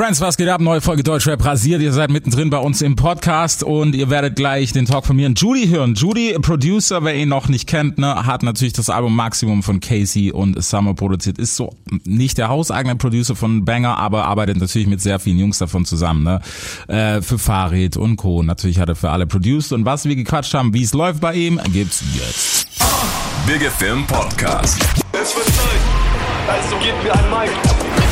Friends, was geht ab? Neue Folge Deutschrap rasiert. Ihr seid mittendrin bei uns im Podcast und ihr werdet gleich den Talk von mir und Judy hören. Judy, Producer, wer ihn noch nicht kennt, ne, hat natürlich das Album Maximum von Casey und Summer produziert. Ist so nicht der hauseigene Producer von Banger, aber arbeitet natürlich mit sehr vielen Jungs davon zusammen. Ne? Äh, für Farid und Co. Natürlich hat er für alle produced. Und was wir gequatscht haben, wie es läuft bei ihm, gibt's jetzt. Big Film Podcast. Es wird Zeit, also gebt mir ein Mic.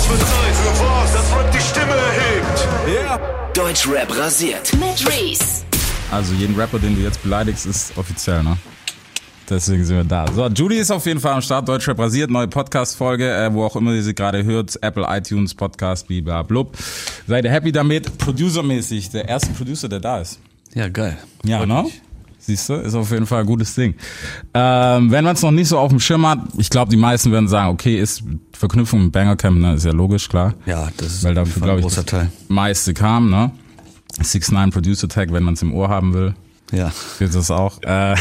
Es wird Zeit für was, das Rap die Stimme erhebt. Yeah. Deutschrap rasiert. Mit Reese. Also jeden Rapper, den du jetzt beleidigst, ist offiziell, ne? Deswegen sind wir da. So, Judy ist auf jeden Fall am Start. Deutschrap rasiert, neue Podcast-Folge, äh, wo auch immer ihr sie gerade hört. Apple, iTunes, Podcast, blub. Seid ihr happy damit? Producermäßig, der erste Producer, der da ist. Ja, geil. Ja, Freut ne? mich. Siehst du, ist auf jeden Fall ein gutes Ding. Ähm, wenn man es noch nicht so auf dem Schirm hat, ich glaube, die meisten werden sagen, okay, ist Verknüpfung mit Bangercamp, ne, ist ja logisch, klar. Ja, das ist Weil dafür, ein ich, großer das Teil. meiste kam, ne? 6-9 Producer Tag, wenn man es im Ohr haben will. Ja. Geht das auch. Äh,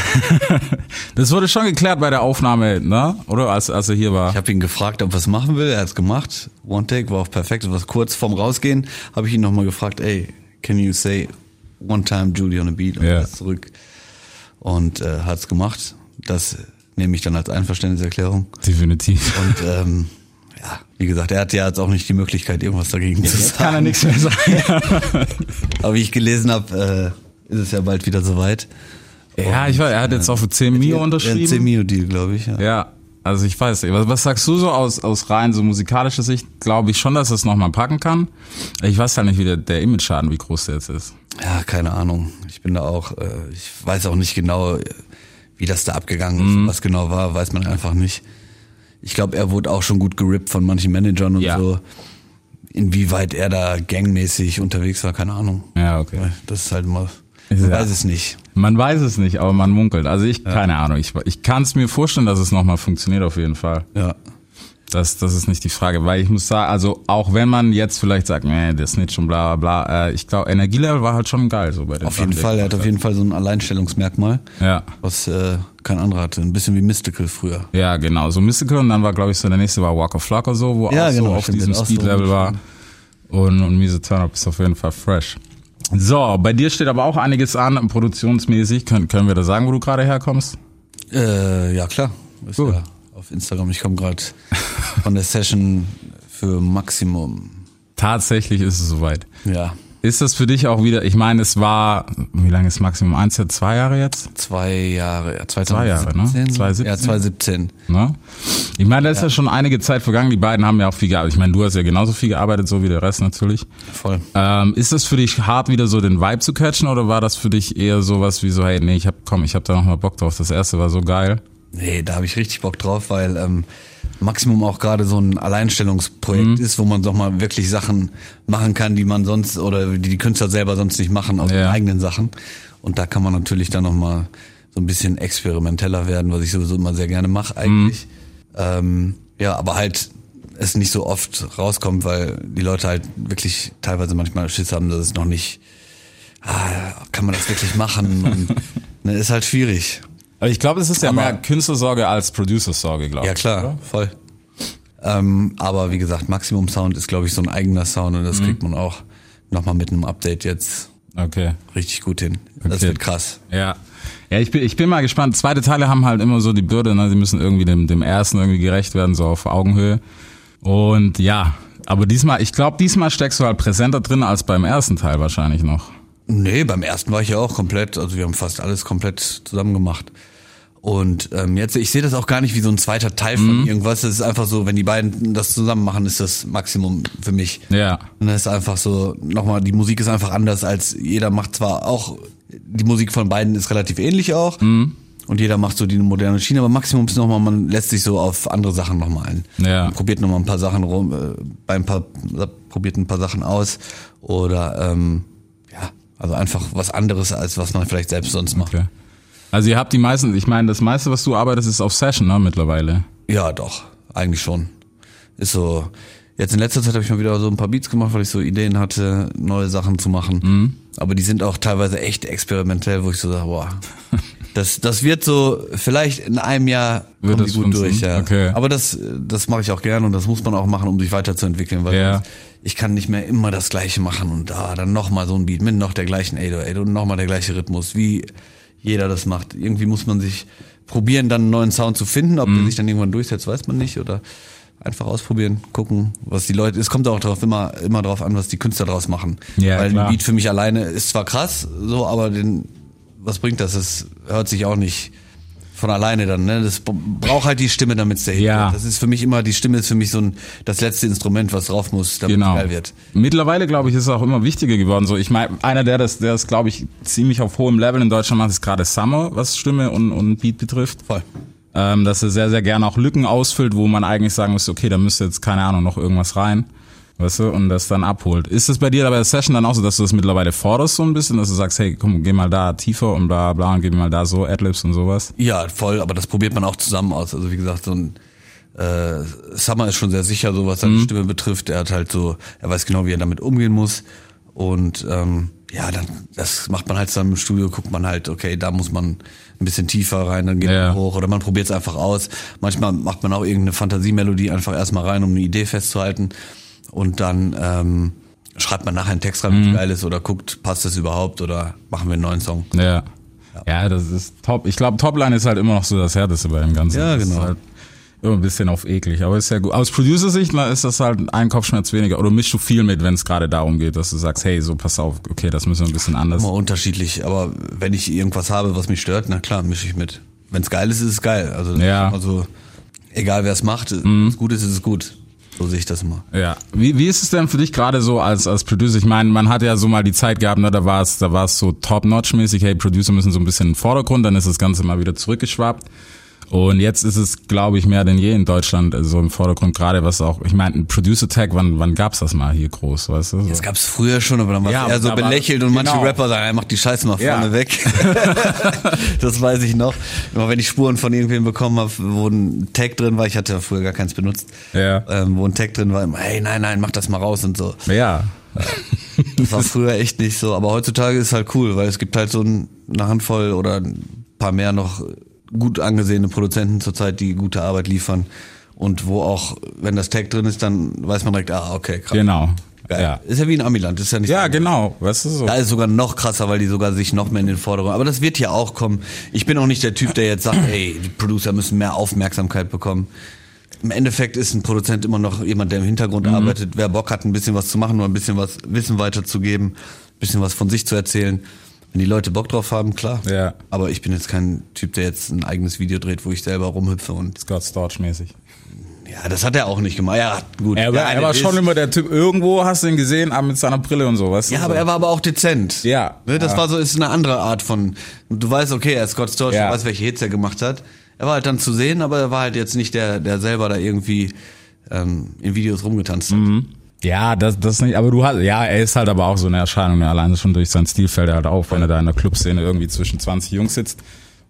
das wurde schon geklärt bei der Aufnahme, ne? Oder als, als er hier war. Ich habe ihn gefragt, ob er es machen will. Er hat es gemacht. One Take war auch perfekt. Das war kurz vorm Rausgehen. Habe ich ihn nochmal gefragt, ey, can you say one time Judy on a beat? Und ist zurück. Und äh, hat es gemacht. Das nehme ich dann als Einverständniserklärung. Definitiv. Und ähm, ja, wie gesagt, er hat ja jetzt auch nicht die Möglichkeit, irgendwas dagegen zu sagen. Kann er nichts mehr sagen. Aber wie ich gelesen habe, äh, ist es ja bald wieder soweit. ja, ich weiß, er hat jetzt auch für 10 Mio unterschrieben. 10 Mio Deal, glaube ich. Ja. Ja, also ich weiß nicht. Was, was sagst du so aus, aus rein so musikalischer Sicht? Glaube ich schon, dass es nochmal packen kann. Ich weiß halt nicht, wie der, der Image-Schaden, wie groß der jetzt ist. Ja, keine Ahnung. Ich bin da auch, äh, ich weiß auch nicht genau, wie das da abgegangen ist. Mhm. Was genau war, weiß man einfach nicht. Ich glaube, er wurde auch schon gut gerippt von manchen Managern und Ja. so. Inwieweit er da gangmäßig unterwegs war, keine Ahnung. Ja, okay. Das ist halt mal, Ja- weiß es nicht. Man weiß es nicht, aber man munkelt. Also ich, keine Ahnung. Ich, ich kann es mir vorstellen, dass es nochmal funktioniert auf jeden Fall. Ja. Das, das ist nicht die Frage, weil ich muss sagen, also auch wenn man jetzt vielleicht sagt, nee, der Snitch und bla bla bla, äh, ich glaube, Energielevel war halt schon geil so bei den Auf jeden Fall, er hat auf jeden Fall so ein Alleinstellungsmerkmal, Ja. was äh, kein anderer hatte. Ein bisschen wie Mystical früher. Ja, genau, so Mystical und dann war, glaube ich, so der nächste war Walk of Flock oder so, wo Ja, auch genau, so auf diesem Speed-Level war. Und, und Miese Turn-Up ist auf jeden Fall fresh. So, bei dir steht aber auch einiges an, produktionsmäßig. Können, können wir da sagen, wo du gerade herkommst? Äh, ja, klar. Ist Gut. ja auf Instagram. Ich komme gerade von der Session für Maximum. Tatsächlich ist es soweit. Ja, Ist das für dich auch wieder, ich meine, es war, wie lange ist Maximum? Eins, Jahr, zwei Jahre jetzt? zwei Jahre. Ja, 2017, Zwei Jahre, ne? 2017? Ja, 2017. Ne? Ich meine, da ist ja. schon einige Zeit vergangen. Die beiden haben ja auch viel gearbeitet. Ich meine, du hast ja genauso viel gearbeitet, so wie der Rest natürlich. Voll. Ähm, ist das für dich hart, wieder so den Vibe zu catchen oder war das für dich eher sowas wie so, hey, nee, ich hab, komm, ich hab da nochmal Bock drauf. Das erste war so geil. Nee, da habe ich richtig Bock drauf, weil ähm, Maximum auch gerade so ein Alleinstellungsprojekt Mhm. ist, wo man doch mal wirklich Sachen machen kann, die man sonst oder die die Künstler selber sonst nicht machen aus Ja. den eigenen Sachen. Und da kann man natürlich dann noch mal so ein bisschen experimenteller werden, was ich sowieso immer sehr gerne mache eigentlich. Ähm, ja, aber halt es nicht so oft rauskommt, weil die Leute halt wirklich teilweise manchmal Schiss haben, dass es noch nicht, ah, kann man das wirklich machen? Und, ne, ist halt schwierig. Aber ich glaube, es ist ja Aber- mehr Künstlersorge als Producersorge, glaube ich. Ja klar, oder? voll. Ähm, aber wie gesagt, Maximum Sound ist, glaube ich, so ein eigener Sound und Mhm. das kriegt man auch nochmal mit einem Update jetzt Okay. richtig gut hin. Das Okay. wird krass. Ja. Ja, ich bin, ich bin mal gespannt. Zweite Teile haben halt immer so die Bürde, ne? Sie müssen irgendwie dem, dem ersten irgendwie gerecht werden, so auf Augenhöhe. Und ja, aber diesmal, ich glaube, diesmal steckst du halt präsenter drin als beim ersten Teil wahrscheinlich noch. Nee, beim ersten war ich ja auch komplett, also wir haben fast alles komplett zusammen gemacht. Und ähm, jetzt, ich sehe das auch gar nicht wie so ein zweiter Teil Mhm. von irgendwas. Es ist einfach so, wenn die beiden das zusammen machen, ist das Maximum für mich. Ja. Und das ist einfach so, nochmal, die Musik ist einfach anders als jeder macht zwar auch, die Musik von beiden ist relativ ähnlich auch. Mhm. Und jeder macht so die moderne Schiene, aber Maximum ist nochmal, man lässt sich so auf andere Sachen nochmal ein. Ja. Man probiert nochmal ein paar Sachen rum, äh, bei ein paar, probiert ein paar Sachen aus. Oder, ähm, ja, also einfach was anderes, als was man vielleicht selbst sonst macht. Okay. Also ihr habt die meisten, ich meine, das meiste, was du arbeitest, ist auf Session, ne, mittlerweile. Ja, doch, eigentlich schon. Ist so, jetzt in letzter Zeit habe ich mal wieder so ein paar Beats gemacht, weil ich so Ideen hatte, neue Sachen zu machen. Aber die sind auch teilweise echt experimentell, wo ich so sage, boah, Das, das wird so, vielleicht in einem Jahr Wird kommen das die gut funzen? durch, ja. Okay. Aber das, das mache ich auch gerne und das muss man auch machen, um sich weiterzuentwickeln, weil Ja. ich kann nicht mehr immer das Gleiche machen und da dann nochmal so ein Beat mit noch der gleichen 808 und nochmal der gleiche Rhythmus, wie jeder das macht. Irgendwie muss man sich probieren, dann einen neuen Sound zu finden. Ob Mhm. der sich dann irgendwann durchsetzt, weiß man nicht oder einfach ausprobieren, gucken, was die Leute, es kommt auch drauf, immer, immer drauf an, was die Künstler draus machen. Ja, weil klar. ein Beat für mich alleine ist zwar krass, so, aber den, was bringt das? Es hört sich auch nicht von alleine dann, ne? Das braucht halt die Stimme, damit es der Hit Ja. wird. Das ist für mich immer, die Stimme ist für mich so ein, das letzte Instrument, was drauf muss, damit Genau. es geil wird. Mittlerweile, glaube ich, ist es auch immer wichtiger geworden. So, ich meine, einer, der das, der das, glaube ich, ziemlich auf hohem Level in Deutschland macht, ist gerade Summer, was Stimme und, und Beat betrifft. Voll. Ähm, dass er sehr, sehr gerne auch Lücken ausfüllt, wo man eigentlich sagen muss, okay, da müsste jetzt, keine Ahnung, noch irgendwas rein. Weißt du, und das dann abholt. Ist das bei dir bei der Session dann auch so, dass du das mittlerweile forderst so ein bisschen, dass du sagst, hey, komm, geh mal da tiefer und bla bla und geh mal da so Adlibs und sowas? Ja, voll, aber das probiert man auch zusammen aus. Also wie gesagt, so ein äh, Summer ist schon sehr sicher, so was seine Mhm. Stimme betrifft. Er hat halt so, er weiß genau, wie er damit umgehen muss. Und ähm, ja, dann das macht man halt zusammen im Studio, guckt man halt, okay, da muss man ein bisschen tiefer rein, dann geht Ja. man hoch oder man probiert es einfach aus. Manchmal macht man auch irgendeine Fantasiemelodie einfach erstmal rein, um eine Idee festzuhalten. Und dann ähm, schreibt man nachher einen Text rein, Mhm. geil ist, oder guckt, passt das überhaupt oder machen wir einen neuen Song. Ja. Ja, das ist top. Ich glaube, Topline ist halt immer noch so das Härteste bei dem Ganzen. Ja, genau. Ist halt immer ein bisschen auf eklig, aber ist ja gut. Aus Producer-Sicht ist das halt ein Kopfschmerz weniger. Oder mischst du viel mit, wenn es gerade darum geht, dass du sagst, hey, so pass auf, okay, das müssen wir ein bisschen anders. Immer unterschiedlich, aber wenn ich irgendwas habe, was mich stört, na klar, mische ich mit. Wenn es geil ist, ist es geil. Also, Ja. also egal wer es macht, wenn es gut ist, ist es gut. So sehe ich das immer. Ja. Wie, wie ist es denn für dich gerade so als, als Producer? Ich meine, man hat ja so mal die Zeit gehabt, ne, da war es, da war es so top-notch-mäßig, hey, Producer müssen so ein bisschen den Vordergrund, dann ist das Ganze mal wieder zurückgeschwappt. Und jetzt ist es, glaube ich, mehr denn je in Deutschland äh, so im Vordergrund, gerade was auch, ich meine, ein Producer-Tag, wann, wann gab's das mal hier groß, weißt du? So. Das gab's früher schon, aber dann war Ja, eher so belächelt und manche genau. Rapper sagen, ey, mach die Scheiße mal Ja. vorne weg. das weiß ich noch. Immer wenn ich Spuren von irgendwem bekommen habe, wo ein Tag drin war, ich hatte ja früher gar keins benutzt, Ja. ähm, wo ein Tag drin war, immer, hey, nein, nein, mach das mal raus und so. Ja. Das war früher echt nicht so, aber heutzutage ist halt cool, weil es gibt halt so ein- eine Handvoll oder ein paar mehr noch gut angesehene Produzenten zurzeit, die gute Arbeit liefern und wo auch, wenn das Tag drin ist, dann weiß man direkt, ah, okay, krass. Genau. Geil. Ja. Ist ja wie in Amiland, ist ja nicht Ja, genau. Weißt du so? da ist sogar noch krasser, weil die sogar sich noch mehr in den Vordergrund. Aber das wird ja auch kommen. Ich bin auch nicht der Typ, der jetzt sagt, ey, die Producer müssen mehr Aufmerksamkeit bekommen. Im Endeffekt ist ein Produzent immer noch jemand, der im Hintergrund Mhm. arbeitet, wer Bock hat, ein bisschen was zu machen oder ein bisschen was Wissen weiterzugeben, ein bisschen was von sich zu erzählen. Wenn die Leute Bock drauf haben, klar. Ja. Aber ich bin jetzt kein Typ, der jetzt ein eigenes Video dreht, wo ich selber rumhüpfe und Scott Storch-mäßig. ja, das hat er auch nicht gemacht. Ja, gut. Er war, er war schon immer der Typ, irgendwo hast du ihn gesehen, aber mit seiner Brille und so, weißt du? Ja, aber er war aber auch dezent. Ja. Ne, das Ja. war so, ist eine andere Art von, du weißt, okay, er ist Scott Storch, Ja. du weißt, welche Hits er gemacht hat. Er war halt dann zu sehen, aber er war halt jetzt nicht der, der selber da irgendwie ähm, in Videos rumgetanzt hat. Mhm. Ja, das, das nicht, aber du hast, ja, er ist halt aber auch so eine Erscheinung, ne? alleine schon durch sein Stil fällt er halt auf, wenn er da in der Clubszene irgendwie zwischen 20 Jungs sitzt.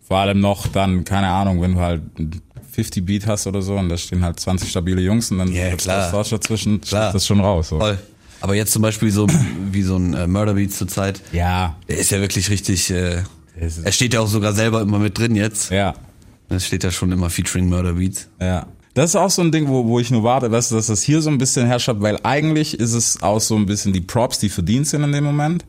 Vor allem noch dann, keine Ahnung, wenn du halt ein 50 Beat hast oder so und da stehen halt 20 stabile Jungs und dann Ja, gibt's klar. das dazwischen, Klar. das schon raus. So. Voll. Aber jetzt zum Beispiel so wie so ein äh, Murder Beat zur Zeit, Ja, der ist ja wirklich richtig, äh, er steht ja auch sogar selber immer mit drin jetzt. ja, Es steht ja schon immer featuring Murder Beats. ja. Das ist auch so ein Ding, wo, wo ich nur warte, du, dass das hier so ein bisschen herrscht, weil eigentlich ist es auch so ein bisschen die Props, die verdient sind in dem Moment.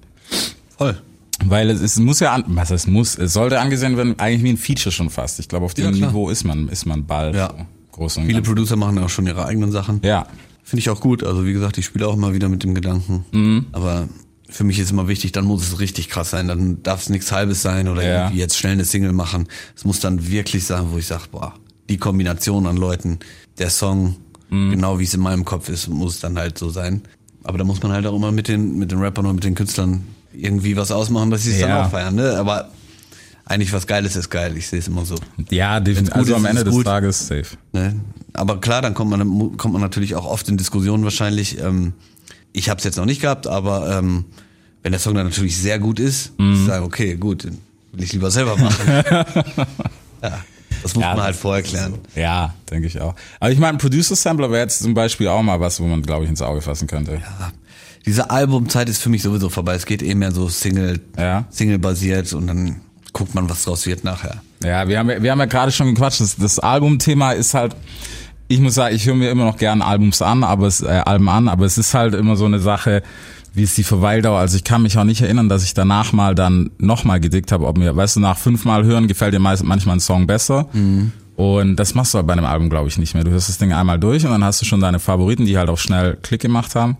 Voll. Weil es, es muss ja, an, was es muss, es sollte angesehen werden, eigentlich wie ein Feature schon fast. Ich glaube, auf dem Ja. Niveau ist man, ist man bald Ja. so groß und Viele ganz. Producer machen auch schon ihre eigenen Sachen. Ja, Finde ich auch gut. Also wie gesagt, ich spiele auch immer wieder mit dem Gedanken. Mhm. Aber für mich ist immer wichtig, dann muss es richtig krass sein. Dann darf es nichts Halbes sein oder Ja. irgendwie jetzt schnell eine Single machen. Es muss dann wirklich sein, wo ich sage, boah, die Kombination an Leuten, der Song, Mhm. genau wie es in meinem Kopf ist, muss es dann halt so sein. Aber da muss man halt auch immer mit den, mit den Rappern und mit den Künstlern irgendwie was ausmachen, dass sie es Ja. dann auch feiern. Ne? Aber eigentlich was Geiles ist geil. Ich sehe es immer so. ja, definitiv. gut Also ist, am Ende des gut. Tages safe. Ne? Aber klar, dann kommt man, kommt man natürlich auch oft in Diskussionen wahrscheinlich. Ähm, ich habe es jetzt noch nicht gehabt, aber ähm, wenn der Song dann natürlich sehr gut ist, Mhm. ich sage, okay, gut, will ich lieber selber machen. ja, das muss Ja, man halt vorher klären. Ja, denke ich auch. Aber ich meine, Producer Sampler wäre jetzt zum Beispiel auch mal was, wo man, glaube ich, ins Auge fassen könnte. Ja. Diese Albumzeit ist für mich sowieso vorbei. Es geht eh mehr so Single, Ja. Single basiert und dann guckt man, was draus wird nachher. Ja, wir haben, ja- wir haben ja gerade schon gequatscht. Das, das Albumthema ist halt, ich muss sagen, ich höre mir immer noch gern Albums an, aber es, äh, Alben an, aber es ist halt immer so eine Sache, wie ist die Verweildauer. Also ich kann mich auch nicht erinnern, dass ich danach mal dann nochmal gedickt habe, ob mir, weißt du, nach fünfmal hören gefällt dir meist, manchmal ein Song besser. Und das machst du halt bei einem Album, glaube ich, nicht mehr. Du hörst das Ding einmal durch und dann hast du schon deine Favoriten, die halt auch schnell Klick gemacht haben.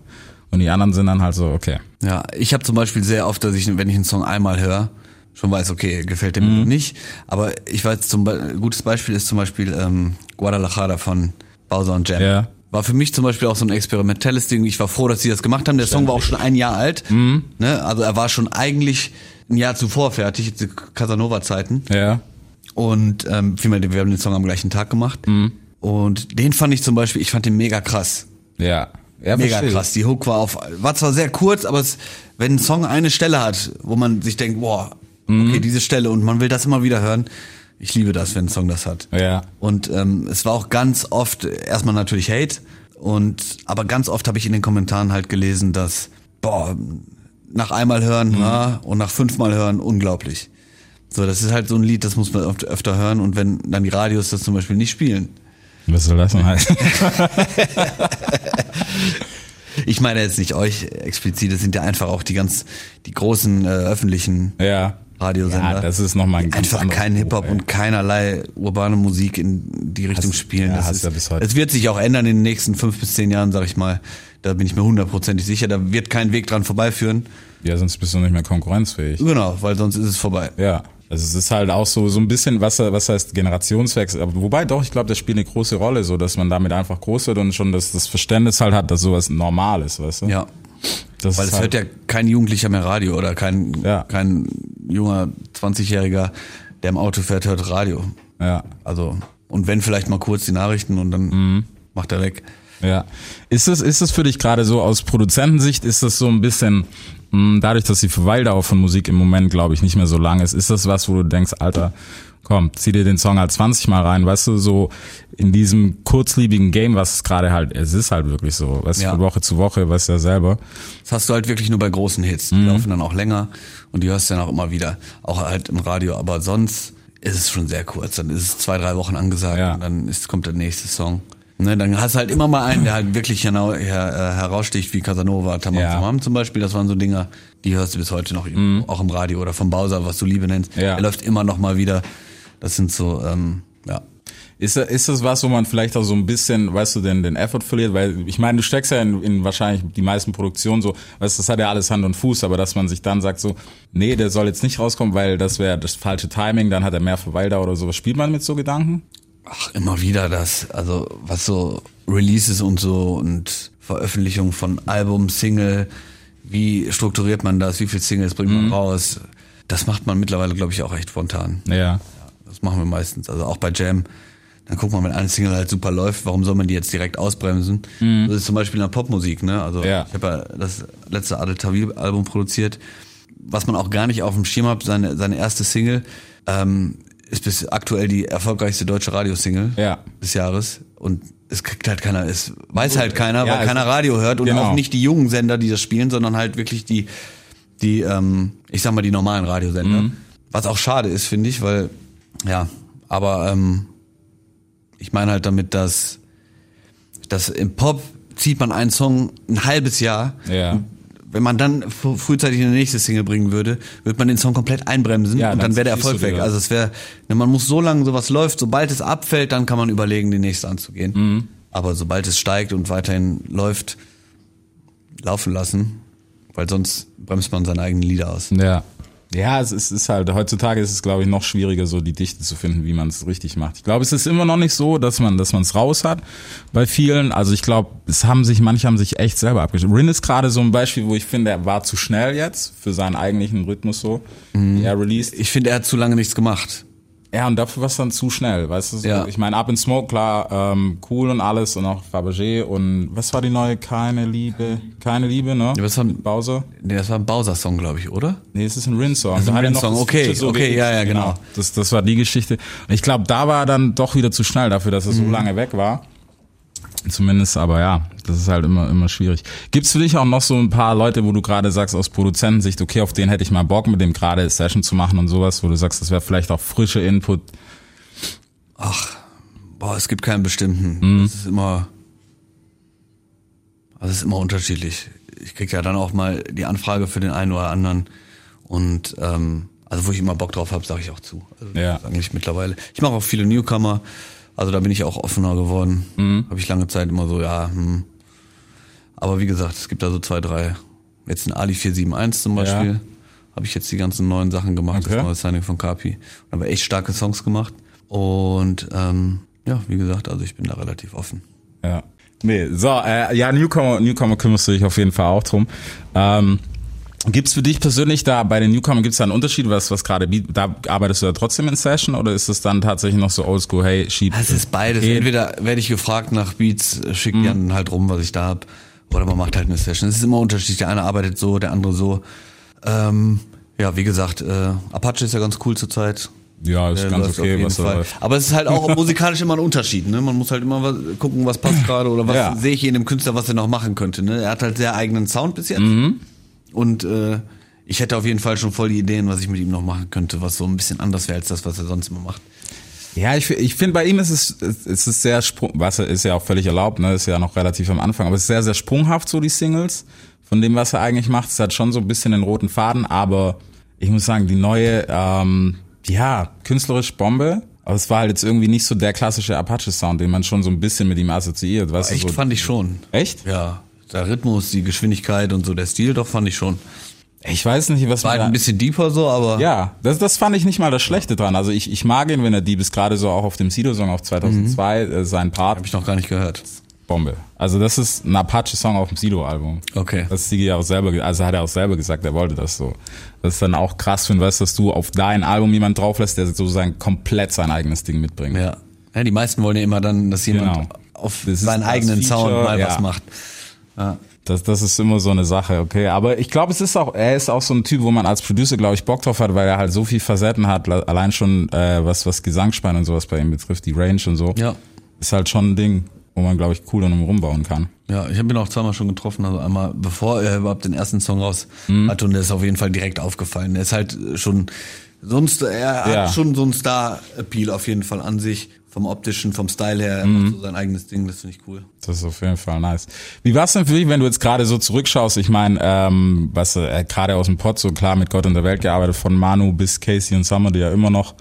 Und die anderen sind dann halt so, okay. Ja, ich habe zum Beispiel sehr oft, dass ich, wenn ich einen Song einmal höre, schon weiß, okay, gefällt dem Mhm. nicht. Aber ich weiß, zum Be ein gutes Beispiel ist zum Beispiel ähm, Guadalajara von Bowser und Jam. Ja. War für mich zum Beispiel auch so ein experimentelles Ding. Ich war froh, dass sie das gemacht haben. Der Song war auch schon ein Jahr alt. Mhm. Ne? Also er war schon eigentlich ein Jahr zuvor fertig, die Casanova-Zeiten. Ja. Und ähm, vielmehr, wir haben den Song am gleichen Tag gemacht. Mhm. Und den fand ich zum Beispiel, ich fand den mega krass. Ja. ja Mega verstehe krass. Die Hook war auf, war zwar sehr kurz, aber es, wenn ein Song eine Stelle hat, wo man sich denkt, boah, Mhm. okay, diese Stelle und man will das immer wieder hören. Ich liebe das, wenn ein Song das hat. Ja. Und ähm, es war auch ganz oft erstmal natürlich Hate und aber ganz oft habe ich in den Kommentaren halt gelesen, dass boah, nach einmal hören ja, und nach fünfmal hören unglaublich. So, das ist halt so ein Lied, das muss man öfter hören und wenn dann die Radios das zum Beispiel nicht spielen, Was soll das denn heißen? Ich meine jetzt nicht euch explizit, es sind ja einfach auch die ganz, die großen äh, öffentlichen ja. Radiosender. Ja, das ist nochmal ein einfach kein Hip-Hop und keinerlei urbane Musik in die Richtung Hast- spielen. ja, das ist, ja bis heute. Es wird sich auch ändern in den nächsten fünf bis zehn Jahren, sag ich mal. Da bin ich mir hundertprozentig sicher. Da wird kein Weg dran vorbeiführen. Ja, sonst bist du nicht mehr konkurrenzfähig. Genau, weil sonst ist es vorbei. Ja. Also es ist halt auch so so ein bisschen, was, was heißt Generationswechsel. Aber wobei doch, ich glaube, das spielt eine große Rolle, so dass man damit einfach groß wird und schon das, das Verständnis halt hat, dass sowas normal ist, weißt du? Ja. Das Weil es halt, hört ja kein Jugendlicher mehr Radio oder kein, Ja. kein junger 20-Jähriger, der im Auto fährt, hört Radio. ja. Also, und wenn vielleicht mal kurz die Nachrichten und dann Mhm. macht er weg. Ja. Ist es, ist es für dich gerade so aus Produzentensicht, ist das so ein bisschen, mh, dadurch, dass die Verweildauer von Musik im Moment, glaube ich, nicht mehr so lang ist, ist das was, wo du denkst, Alter, komm, zieh dir den Song halt 20 Mal rein, weißt du, so in diesem kurzliebigen Game, was es gerade halt, es ist halt wirklich so, weißt du, Ja. von Woche zu Woche, weißt du ja selber. Das hast du halt wirklich nur bei großen Hits. Die laufen dann auch länger und die hörst du dann auch immer wieder. Auch halt im Radio. Aber sonst ist es schon sehr kurz. Dann ist es zwei, drei Wochen angesagt Ja. und dann ist, kommt der nächste Song. Ne, dann hast du halt immer mal einen, der halt wirklich genau her, äh, heraussticht, wie Casanova, Tamam Ja. Tamam zum Beispiel. Das waren so Dinger, die hörst du bis heute noch, auch im Radio oder vom Bowser, was du Liebe nennst. Ja. Er läuft immer noch mal wieder. Das sind so, ähm, ja. Ist, ist das was, wo man vielleicht auch so ein bisschen, weißt du, den, den Effort verliert? Weil ich meine, du steckst ja in, in wahrscheinlich die meisten Produktionen so, weißt du, das hat ja alles Hand und Fuß, aber dass man sich dann sagt so, nee, der soll jetzt nicht rauskommen, weil das wäre das falsche Timing, dann hat er mehr Verweildauer oder sowas. Spielt man mit so Gedanken? Ach, immer wieder das, also was so Releases und so und Veröffentlichung von Album, Single, wie strukturiert man das, wie viele Singles bringt man raus, das macht man mittlerweile, glaube ich, auch echt spontan. Ja. Das machen wir meistens, also auch bei Jam. Dann guckt man, wenn eine Single halt super läuft, warum soll man die jetzt direkt ausbremsen? Das ist zum Beispiel in der Popmusik, ne? Also Ja. ich habe ja das letzte Adel Tawil Album produziert, was man auch gar nicht auf dem Schirm hat, seine, seine erste Single, ähm, ist bis aktuell die erfolgreichste deutsche Radiosingle Ja. des Jahres. Und es kriegt halt keiner, es weiß halt keiner, Ja, weil keiner Radio hört und genau. auch nicht die jungen Sender, die das spielen, sondern halt wirklich die, die, ähm, ich sag mal, die normalen Radiosender. Mhm. Was auch schade ist, finde ich, weil, ja, aber ähm, ich meine halt damit, dass, dass im Pop zieht man einen Song ein halbes Jahr. Ja. Wenn man dann fr- frühzeitig eine nächste Single bringen würde, würde man den Song komplett einbremsen Ja, und dann wäre der Erfolg weg. Also es wäre, man muss so lange sowas läuft, sobald es abfällt, dann kann man überlegen, die nächste anzugehen. Mhm. Aber sobald es steigt und weiterhin läuft, laufen lassen, weil sonst bremst man seine eigenen Lieder aus. Ja. Ja, es ist, ist halt, heutzutage ist es, glaube ich, noch schwieriger, so die Dichte zu finden, wie man es richtig macht. Ich glaube, es ist immer noch nicht so, dass man dass man es raus hat bei vielen. Also ich glaube, es haben sich, manche haben sich echt selber abgeschrieben. Rin ist gerade so ein Beispiel, wo ich finde, er war zu schnell jetzt für seinen eigentlichen Rhythmus so. Er released. Ich finde, er hat zu lange nichts gemacht. Ja, und dafür war es dann zu schnell, weißt du? So, Ja. Ich meine, Up in Smoke, klar, ähm, cool und alles und auch Fabergé und was war die neue? Keine Liebe, keine Liebe, ne? Ja, was haben- Bowser? Nee, das war ein Bowser-Song, glaube ich, oder? Nee, es ist ein Rin-Song. ist ein Rin-Song, das okay, Feature okay, ja, ja, genau. Das, das war die Geschichte. Ich glaube, da war er dann doch wieder zu schnell dafür, dass er Mhm. so lange weg war. Zumindest, aber ja, Das ist halt immer, immer schwierig. Gibt's für dich auch noch so ein paar Leute, wo du gerade sagst, aus Produzentensicht, okay, auf den hätte ich mal Bock, mit dem gerade Session zu machen und sowas, wo du sagst, das wäre vielleicht auch frische Input. Boah, es gibt keinen bestimmten. Es ist immer, also es ist immer unterschiedlich. Ich krieg ja dann auch mal die Anfrage für den einen oder anderen und ähm, also wo ich immer Bock drauf habe, sage ich auch zu. Also Ja. eigentlich mittlerweile. Ich mache auch viele Newcomer, also da bin ich auch offener geworden. Mhm. Habe ich lange Zeit immer so, ja. Hm. Aber wie gesagt, es gibt da so zwei, drei. Jetzt ein Ali 471 zum Beispiel. Ja. Habe ich jetzt die ganzen neuen Sachen gemacht, Okay. das neue Signing von Kapi. Und haben wir echt starke Songs gemacht. Und ähm, ja, wie gesagt, also ich bin da relativ offen. Ja. Nee, so, äh, ja, Newcomer, Newcomer kümmerst du dich auf jeden Fall auch drum. Ähm, gibt's für dich persönlich da, bei den Newcomern gibt's da einen Unterschied, was, was gerade, Beat- da arbeitest du ja trotzdem in Session oder ist es dann tatsächlich noch so oldschool, hey, schieb. Es ist beides. Geht. Entweder werde ich gefragt nach Beats, schickt Mhm. die dann halt rum, was ich da hab, oder man macht halt eine Session. Es ist immer unterschiedlich. Der eine arbeitet so, der andere so. Ähm, ja, wie gesagt, äh, Apache ist ja ganz cool zurzeit. Ja, ist Der ganz läuft auf okay, jeden was da Fall. läuft. Aber es ist halt auch musikalisch immer ein Unterschied. Ne? Man muss halt immer was, gucken, was passt gerade oder was Ja. sehe ich in dem Künstler, was er noch machen könnte. Ne? Er hat halt sehr eigenen Sound bis jetzt. Mhm. Und äh, ich hätte auf jeden Fall schon voll die Ideen, was ich mit ihm noch machen könnte, was so ein bisschen anders wäre als das, was er sonst immer macht. Ja, ich, ich finde bei ihm ist es, es ist sehr sprung, was ist ja auch völlig erlaubt, ne, ist ja noch relativ am Anfang, aber es ist sehr, sehr sprunghaft so die Singles von dem, was er eigentlich macht. Es hat schon so ein bisschen den roten Faden, aber ich muss sagen, die neue, ähm, ja, künstlerisch Bombe. Aber es war halt jetzt irgendwie nicht so der klassische Apache-Sound, den man schon so ein bisschen mit ihm assoziiert, weißt Echt du? So, fand ich schon. echt? Ja, der Rhythmus, die Geschwindigkeit und so der Stil, doch fand ich schon. Ich weiß nicht, was War halt ein bisschen deeper so, aber Ja, das, das fand ich nicht mal das Schlechte dran. Also ich, ich mag ihn, wenn er Dieb ist, gerade so auch auf dem Sido-Song auf 2002, äh, sein Part, habe ich noch gar nicht gehört. Bombe. Also das ist ein Apache-Song auf dem Sido-Album. Okay. Das Sigi auch selber, also hat er auch selber gesagt, er wollte das so. Das ist dann auch krass, wenn du weißt, dass du auf dein Album jemand drauflässt, der sozusagen komplett sein eigenes Ding mitbringt. Ja. ja, die meisten wollen ja immer dann, dass jemand Genau. auf Das seinen eigenen Feature, Sound mal ja. was macht. Ja. Das, das ist immer so eine Sache, okay. Aber ich glaube, es ist auch, er ist auch so ein Typ, wo man als Producer, glaube ich, Bock drauf hat, weil er halt so viel Facetten hat, allein schon äh, was, was Gesangsspann und sowas bei ihm betrifft, die Range und so. Ja. Ist halt schon ein Ding, wo man, glaube ich, cool drum rumbauen kann. Ja, ich habe ihn auch zweimal schon getroffen, also einmal bevor er überhaupt den ersten Song raus Mhm. hatte und der ist auf jeden Fall direkt aufgefallen. Er ist halt schon sonst er Ja. hat schon so einen Star-Appeal auf jeden Fall an sich, vom optischen, vom Style her, er Mhm. so sein eigenes Ding, das finde ich cool. Das ist auf jeden Fall nice. Wie war's denn für dich, wenn du jetzt gerade so zurückschaust? Ich meine, ähm, was äh, gerade aus dem Pod so klar mit Gott und der Welt gearbeitet, von Manu bis Casey und Summer, die ja immer noch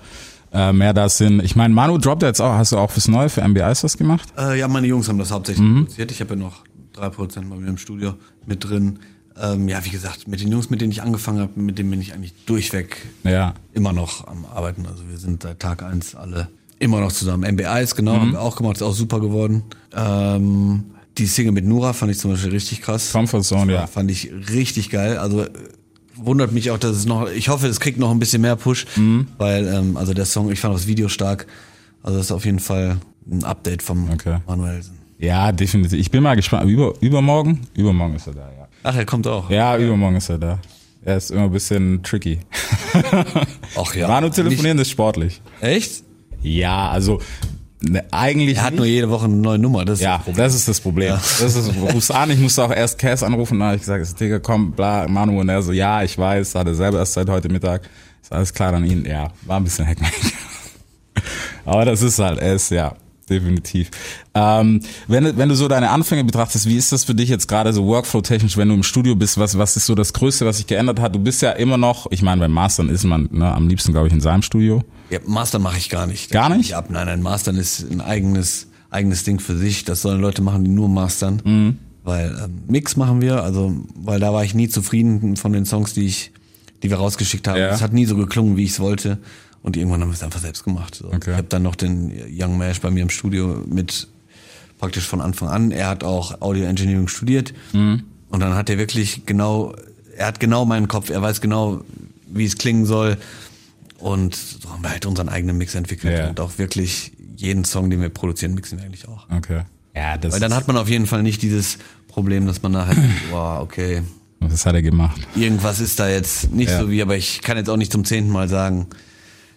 äh, mehr da sind. Ich meine, Manu droppt jetzt auch, hast du auch fürs Neue für MBIs was gemacht? Äh, ja, meine Jungs haben das hauptsächlich Mhm. produziert. Ich habe ja noch drei Prozent bei mir im Studio mit drin. Ähm, ja, wie gesagt, mit den Jungs, mit denen ich angefangen habe, mit denen bin ich eigentlich durchweg Ja. immer noch am Arbeiten. Also wir sind seit Tag eins alle immer noch zusammen. MBIs, genau, Mhm. haben wir auch gemacht, ist auch super geworden. Ähm, die Single mit Nura fand ich zum Beispiel richtig krass. Comfort Zone, ja. Fand ich richtig geil. Also äh, wundert mich auch, dass es noch, ich hoffe, es kriegt noch ein bisschen mehr Push, Mhm. weil, ähm, also der Song, ich fand das Video stark. Also das ist auf jeden Fall ein Update vom Okay. Manuelsen. Ja, definitiv. Ich bin mal gespannt. Über, übermorgen? Übermorgen ist er da, ja. Ach, er kommt auch. Ja, übermorgen ist er da. Er ist immer ein bisschen tricky. Ach ja. Manu telefonieren ist sportlich. Nicht, echt? Ja, also ne, eigentlich Er hat nicht. nur jede Woche eine neue Nummer. Das ist Ja, das Problem. das ist das Problem. Das ist, rufst an, ich musste auch erst Cass anrufen, dann habe ich gesagt, Digga, komm, bla, Manu, und er so, ja, ich weiß, hat er selber erst seit heute Mittag. Ist alles klar an ihn. Ja, war ein bisschen heckmeck. Aber das ist halt es, ja, definitiv. Ähm, wenn, du- wenn du so deine Anfänge betrachtest, wie ist das für dich jetzt gerade so Workflow-technisch, wenn du im Studio bist, was, was ist so das Größte, was sich geändert hat? Du bist ja immer noch, ich meine, beim Mastern ist man ne, am liebsten, glaube ich, in seinem Studio. Ja, Mastern mache ich gar nicht. Gar nicht? Ja, ab. Nein, nein, Mastern ist ein eigenes, eigenes Ding für sich. Das sollen Leute machen, die nur mastern. Weil ähm, Mix machen wir, also weil da war ich nie zufrieden von den Songs, die ich, die wir rausgeschickt haben. Ja. Es hat nie so geklungen, wie ich es wollte. Und irgendwann haben wir es einfach selbst gemacht. So. Okay. Ich habe dann noch den Young Mash bei mir im Studio mit praktisch von Anfang an. Er hat auch Audio Engineering studiert. Und dann hat er wirklich genau, er hat genau meinen Kopf, er weiß genau, wie es klingen soll. Und so haben wir halt unseren eigenen Mix entwickelt. Ja. Und auch wirklich jeden Song, den wir produzieren, mixen wir eigentlich auch. Okay. Ja, das, Weil dann hat man auf jeden Fall nicht dieses Problem, dass man da halt, wow, okay, das hat er gemacht. irgendwas ist da jetzt nicht Ja. so wie, aber ich kann jetzt auch nicht zum zehnten Mal sagen,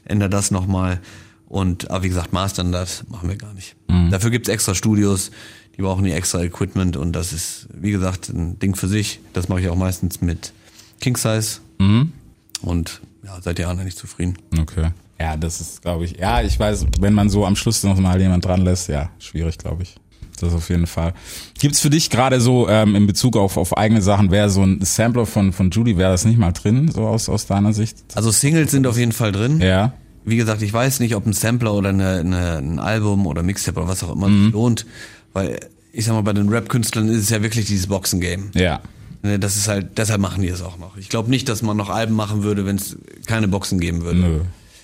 änder das nochmal. Und aber wie gesagt, mastern das machen wir gar nicht. Mhm. Dafür gibt's extra Studios, Die brauchen die extra Equipment und das ist, wie gesagt, ein Ding für sich. Das mache ich auch meistens mit King Size. Und ja, seit Jahren eigentlich zufrieden. Okay. Ja, das ist, glaube ich, ja, ich weiß, wenn man so am Schluss noch mal jemand dran lässt, ja, schwierig, glaube ich. Das auf jeden Fall. Gibt's für dich gerade so ähm, in Bezug auf, auf eigene Sachen, wäre so ein Sampler von, von Judy, wäre das nicht mal drin, so aus, aus deiner Sicht? Also Singles sind auf jeden Fall drin. Ja. Wie gesagt, ich weiß nicht, ob ein Sampler oder eine, eine, ein Album oder Mixtape oder was auch immer sich lohnt, weil ich sag mal, bei den Rap-Künstlern ist es ja wirklich dieses Boxen-Game. Ja. Ne, Das ist halt, deshalb machen die es auch noch. Ich glaube nicht, dass man noch Alben machen würde, wenn es keine Boxen geben würde. Nö.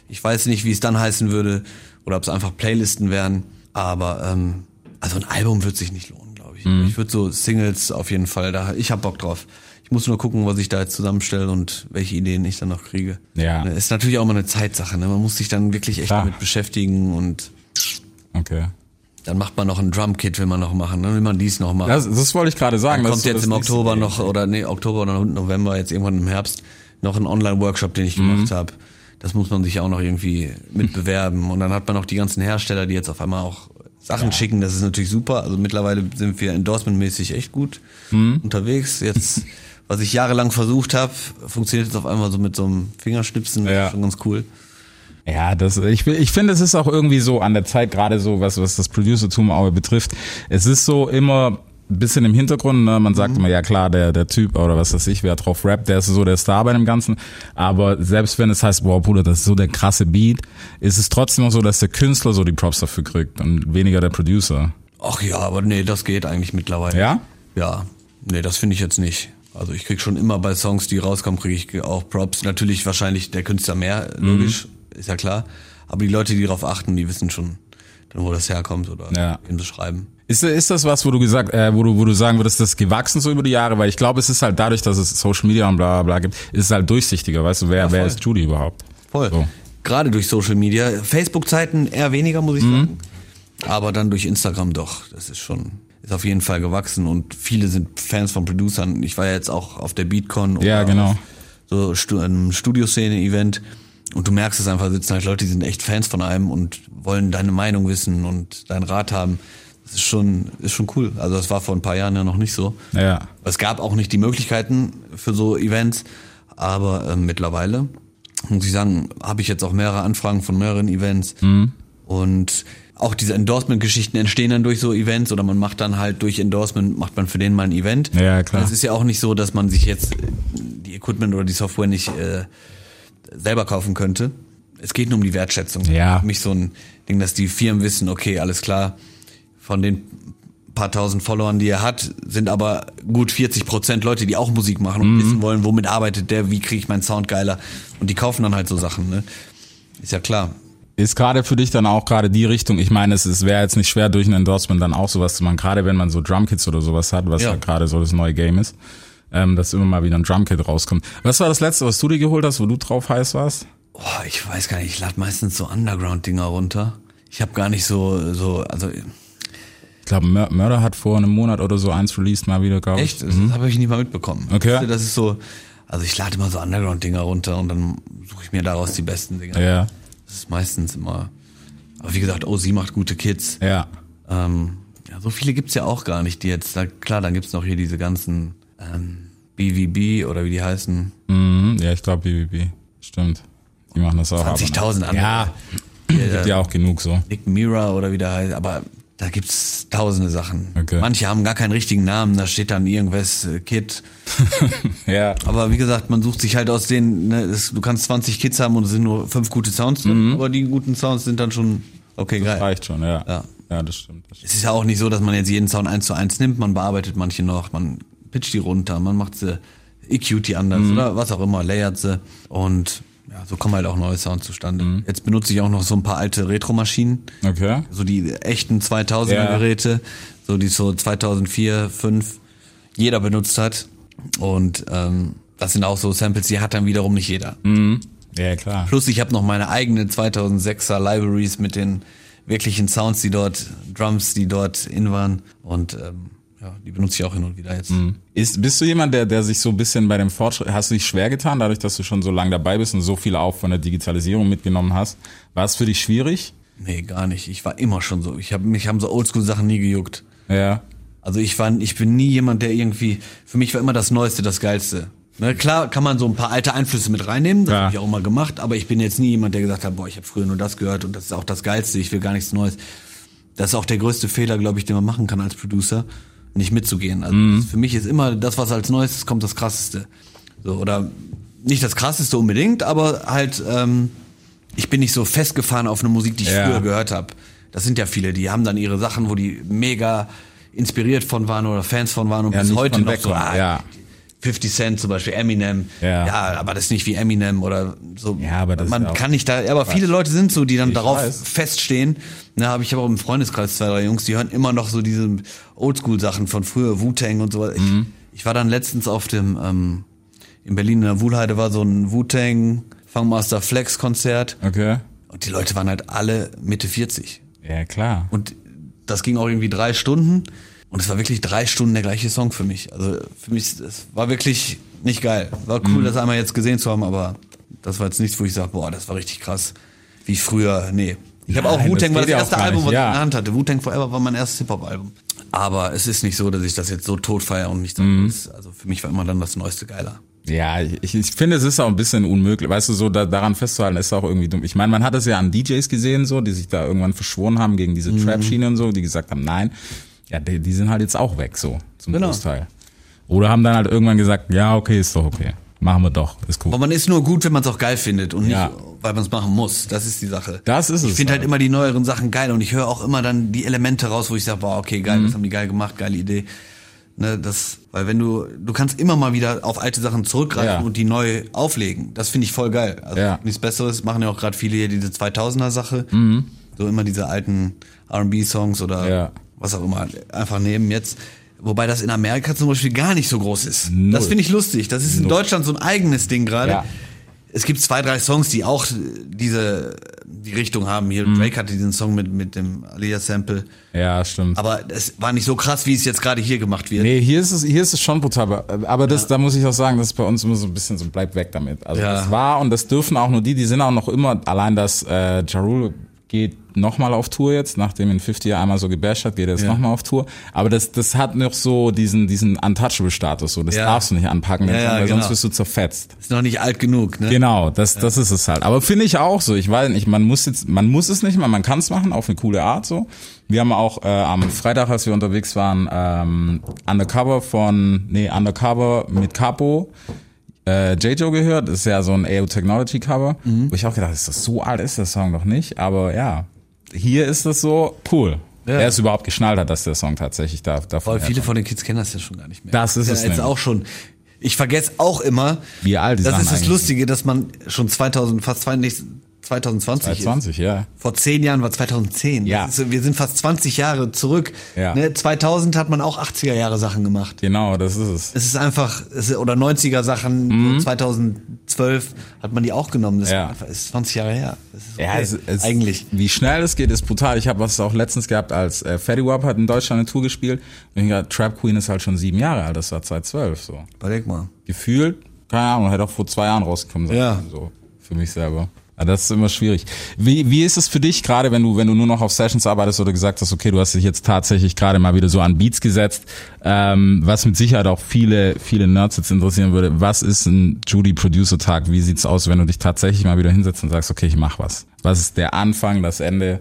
Ich weiß nicht, wie es dann heißen würde oder ob es einfach Playlisten wären. Aber ähm, also ein Album wird sich nicht lohnen, glaube ich. Mhm. Ich würde so Singles auf jeden Fall da. Ich hab Bock drauf. Ich muss nur gucken, was ich da jetzt zusammenstelle und welche Ideen ich dann noch kriege. Ja. Ne, Ist natürlich auch mal eine Zeitsache. Ne? Man muss sich dann wirklich echt Klar. damit beschäftigen und Okay. dann macht man noch ein Drumkit, will man noch machen. Dann will man dies noch machen. Das, das wollte ich gerade sagen. Dann kommt jetzt das im Oktober noch, oder nee, Oktober oder November, jetzt irgendwann im Herbst, noch ein Online-Workshop, den ich Mhm. gemacht habe. Das muss man sich auch noch irgendwie mitbewerben. Und dann hat man auch die ganzen Hersteller, die jetzt auf einmal auch Sachen schicken. Das ist natürlich super. Also mittlerweile sind wir endorsement-mäßig echt gut Mhm. unterwegs. Jetzt, was ich jahrelang versucht habe, funktioniert jetzt auf einmal so mit so einem Fingerschnipsen. Das Ja. ist schon ganz cool. Ja, das, ich, ich finde, es ist auch irgendwie so an der Zeit, gerade so, was, was das Producertum betrifft. Es ist so immer bisschen im Hintergrund, ne? man sagt immer, ja klar, der, der Typ oder was weiß ich, wer drauf rappt, der ist so der Star bei dem Ganzen. Aber selbst wenn es heißt, wow, Bruder, das ist so der krasse Beat, ist es trotzdem noch so, dass der Künstler so die Props dafür kriegt und weniger der Producer. Ach ja, aber nee, das geht eigentlich mittlerweile. Ja? Ja, nee, das finde ich jetzt nicht. Also ich krieg schon immer bei Songs, die rauskommen, kriege ich auch Props. Natürlich wahrscheinlich der Künstler mehr, logisch, ist ja klar. Aber die Leute, die darauf achten, die wissen schon, dann wo das herkommt oder Ja. wem sie schreiben. Ist, ist das was, wo du gesagt, äh, wo du, wo du sagen würdest, das ist gewachsen so über die Jahre? Weil ich glaube, es ist halt dadurch, dass es Social Media und bla bla bla gibt, ist es halt durchsichtiger, weißt du, wer, wer voll. ist Judy überhaupt? Voll. So. Gerade durch Social Media. Facebook-Zeiten eher weniger, muss ich Mhm. sagen. Aber dann durch Instagram doch. Das ist schon, ist auf jeden Fall gewachsen und viele sind Fans von Producern. Ich war ja jetzt auch auf der Beatcon Ja, oder genau. auf so einem Studioszene-Event und du merkst es einfach, sitzen halt Leute, die sind echt Fans von einem und wollen deine Meinung wissen und deinen Rat haben. Das ist schon, ist schon cool. Also das war vor ein paar Jahren ja noch nicht so. Ja. Es gab auch nicht die Möglichkeiten für so Events, aber ähm, mittlerweile muss ich sagen, habe ich jetzt auch mehrere Anfragen von mehreren Events Mhm. und auch diese Endorsement-Geschichten entstehen dann durch so Events oder man macht dann halt durch Endorsement, macht man für den mal ein Event. Ja, klar. Es ist ja auch nicht so, dass man sich jetzt äh, die Equipment oder die Software nicht äh, selber kaufen könnte. Es geht nur um die Wertschätzung. Ja. Für mich so ein Ding, dass die Firmen wissen, okay, alles klar, von den paar tausend Followern, die er hat, sind aber gut 40 Prozent Leute, die auch Musik machen und wissen wollen, womit arbeitet der, wie kriege ich meinen Sound geiler. Und die kaufen dann halt so Sachen, ne? Ist ja klar. Ist gerade für dich dann auch gerade die Richtung, ich meine, es, es wäre jetzt nicht schwer durch ein Endorsement dann auch sowas zu machen, gerade wenn man so Drumkits oder sowas hat, was ja, Ja. gerade so das neue Game ist, ähm, dass immer mal wieder ein Drumkit rauskommt. Was war das letzte, was du dir geholt hast, wo du drauf heiß warst? Oh, ich weiß gar nicht, ich lade meistens so Underground-Dinger runter. Ich habe gar nicht so, so, also glaube, Mur Murder hat vor einem Monat oder so eins released mal wieder, glaube ich. echt, das habe ich nicht mal mitbekommen. Okay. Das ist so, also ich lade immer so Underground-Dinger runter und dann suche ich mir daraus die besten Dinger. Ja, Das ist meistens immer, aber wie gesagt, OZ macht gute Kids. ja. Ähm, ja, so viele gibt's ja auch gar nicht, die jetzt, da, klar, dann gibt's noch hier diese ganzen ähm, BVB oder wie die heißen. Mhm, ja, ich glaube BBB. Stimmt. Die machen das auch. aber- 20.000 andere. Ja, gibt ja auch genug so. Nick Mira oder wie der heißt, aber da gibt's tausende Sachen. Okay. Manche haben gar keinen richtigen Namen, da steht dann irgendwas äh, Kid. Ja. Aber wie gesagt, man sucht sich halt aus denen, ne, es, du kannst 20 Kids haben und es sind nur fünf gute Sounds, drin, aber die guten Sounds sind dann schon okay, geil. Reicht schon, ja. Ja. Ja, das stimmt. Das stimmt. Es ist ja auch nicht so, dass man jetzt jeden Sound eins zu eins nimmt, man bearbeitet manche noch, man pitcht die runter, man macht sie EQt die anders oder was auch immer, layert sie und ja, so kommen halt auch neue Sounds zustande. Jetzt benutze ich auch noch so ein paar alte Retro-Maschinen, Okay. so die echten 2000er Ja. Geräte, so die so 2004, 5 jeder benutzt hat und ähm, das sind auch so Samples, die hat dann wiederum nicht jeder. Ja, klar. Plus ich habe noch meine eigene 2006er Libraries mit den wirklichen Sounds, die dort, Drums, die dort in waren und ähm, ja, die benutze ich auch hin und wieder jetzt. Ist, bist du jemand, der, der sich so ein bisschen bei dem Fortschritt, hast du dich schwer getan, dadurch, dass du schon so lange dabei bist und so viel auch von der Digitalisierung mitgenommen hast? War es für dich schwierig? Nee, gar nicht. Ich war immer schon so. Ich hab, mich haben so Oldschool-Sachen nie gejuckt. Ja. Also ich war, ich bin nie jemand, der irgendwie, für mich war immer das Neueste das Geilste. Ne, klar kann man so ein paar alte Einflüsse mit reinnehmen, das Ja. habe ich auch mal gemacht, aber ich bin jetzt nie jemand, der gesagt hat, boah, ich habe früher nur das gehört und das ist auch das Geilste, ich will gar nichts Neues. Das ist auch der größte Fehler, glaube ich, den man machen kann als Producer, nicht mitzugehen. Also Mhm. für mich ist immer das, was als Neuestes kommt, das Krasseste. So, oder nicht das Krasseste unbedingt, aber halt, ähm, ich bin nicht so festgefahren auf eine Musik, die ich Ja. früher gehört habe. Das sind ja viele, die haben dann ihre Sachen, wo die mega inspiriert von waren oder Fans von waren und Ja, bis heute noch weg so, waren, ah, ja. 50 Cent zum Beispiel, Eminem. Ja. ja, aber das ist nicht wie Eminem oder so. Ja, aber das ist man ja kann nicht da, aber viele Leute sind so, die dann Ich darauf weiß. feststehen. Na, habe ich aber auch im Freundeskreis zwei, drei Jungs, die hören immer noch so diese Oldschool-Sachen von früher, Wu-Tang und so. Ich, Mhm. ich war dann letztens auf dem, ähm, in Berlin in der Wuhlheide war so ein Wu-Tang Funkmaster Flex Konzert Okay. und die Leute waren halt alle Mitte 40. Ja, klar. Und das ging auch irgendwie drei Stunden. Und es war wirklich drei Stunden der gleiche Song für mich. Also für mich, es war wirklich nicht geil. War Mhm. cool, das einmal jetzt gesehen zu haben, aber das war jetzt nichts, wo ich sage, boah, das war richtig krass. Wie früher, nee. Ich habe auch Wu-Tang, das war das erste Album, nicht, was ja. ich in der Hand hatte. Wu-Tang Forever war mein erstes Hip-Hop-Album. Aber es ist nicht so, dass ich das jetzt so tot feiere und nichts Mhm. Also für mich war immer dann das Neueste geiler. Ja, ich, ich finde, es ist auch ein bisschen unmöglich. Weißt du, so da, daran festzuhalten, ist auch irgendwie dumm. Ich meine, man hat es ja an DJs gesehen, so, die sich da irgendwann verschworen haben gegen diese Trap-Schiene und so, die gesagt haben, nein. Ja, die, die sind halt jetzt auch weg, so, zum Genau. Großteil. Oder haben dann halt irgendwann gesagt, ja, okay, ist doch okay. Machen wir doch, ist cool. Aber man ist nur gut, wenn man es auch geil findet und nicht, Ja. weil man es machen muss. Das ist die Sache. Das ist ich es finde halt halt. immer die neueren Sachen geil und ich höre auch immer dann die Elemente raus, wo ich sage, boah, okay, Mhm. geil, das haben die geil gemacht, geile Idee. Ne, das, weil wenn du, du kannst immer mal wieder auf alte Sachen zurückgreifen Ja. und die neu auflegen. Das finde ich voll geil. Also Ja. nichts Besseres machen ja auch gerade viele hier diese 2000er Sache. So immer diese alten R&B-Songs oder Mhm. Ja. Was auch immer einfach nehmen jetzt. Wobei das in Amerika zum Beispiel gar nicht so groß ist. Null. Das finde ich lustig. Das ist in Null. Deutschland so ein eigenes Ding gerade. Ja. Es gibt zwei, drei Songs, die auch diese die Richtung haben. Hier Drake hatte diesen Song mit mit dem Alia Sample, Ja, stimmt. aber es war nicht so krass, wie es jetzt gerade hier gemacht wird. Nee, hier ist es, hier ist es schon brutal. aber- das, da muss ich auch sagen, das ist bei uns immer so ein bisschen so, bleibt weg damit. Also Ja. das war und das dürfen auch nur die, die sind auch noch immer, allein das, äh, Ja Rule geht nochmal auf Tour jetzt, nachdem ihn 50 ja einmal so gebasht hat, geht er jetzt Ja. nochmal auf Tour. Aber das, das hat noch so diesen, diesen Untouchable-Status, so, das Ja. darfst du nicht anpacken, Ja, ja, weil genau. sonst wirst du zerfetzt. Ist noch nicht alt genug, ne? Genau, das, das ist es halt. Aber finde ich auch so. Ich weiß nicht, man muss jetzt, man muss es nicht mal, man kann es machen, auf eine coole Art so. Wir haben auch äh, am Freitag, als wir unterwegs waren, ähm, Undercover von, nee, Undercover mit Capo, äh, J-Joe gehört. Das ist ja so ein AO Technology Cover, Mhm. wo ich auch gedacht, ist das so alt ist der Song doch nicht. Aber ja, hier ist das so cool. Ja. Er ist überhaupt geschnallt hat, dass der Song tatsächlich da davon Voll viele von den Kids kennen das ja schon gar nicht mehr. Das ist ja es jetzt nämlich. auch schon. Ich vergesse auch immer. Wie alt die Das Sachen ist das Lustige, dass man schon 2000, fast 20, 2020 ist. 20, ja. Vor zehn Jahren war 2010. Ja. Ist, wir sind fast 20 Jahre zurück. Ja. Ne, 2000 hat man auch 80er Jahre Sachen gemacht. Genau, das ist es. Es ist einfach, es ist, oder 90er Sachen, so 2012 hat man die auch genommen. Das Mhm. Ja. ist, einfach, ist 20 Jahre her. Ist Ja, okay. es, es, eigentlich. Wie schnell es geht, ist brutal. Ich habe was auch letztens gehabt, als äh, Fatty Wap hat in Deutschland eine Tour gespielt. Und ich dachte, Trap Queen ist halt schon sieben Jahre alt, das war 2012 so. Überleg mal. Gefühlt, keine Ahnung, hätte auch vor zwei Jahren rausgekommen sein. Ja. So, für mich selber. Ja, das ist immer schwierig. Wie, wie ist es für dich gerade, wenn du, wenn du nur noch auf Sessions arbeitest oder gesagt hast, okay, du hast dich jetzt tatsächlich gerade mal wieder so an Beats gesetzt, ähm, was mit Sicherheit auch viele, viele Nerds jetzt interessieren würde. Was ist ein Judy Producer Tag? Wie sieht's aus, wenn du dich tatsächlich mal wieder hinsetzt und sagst, okay, ich mach was? Was ist der Anfang, das Ende?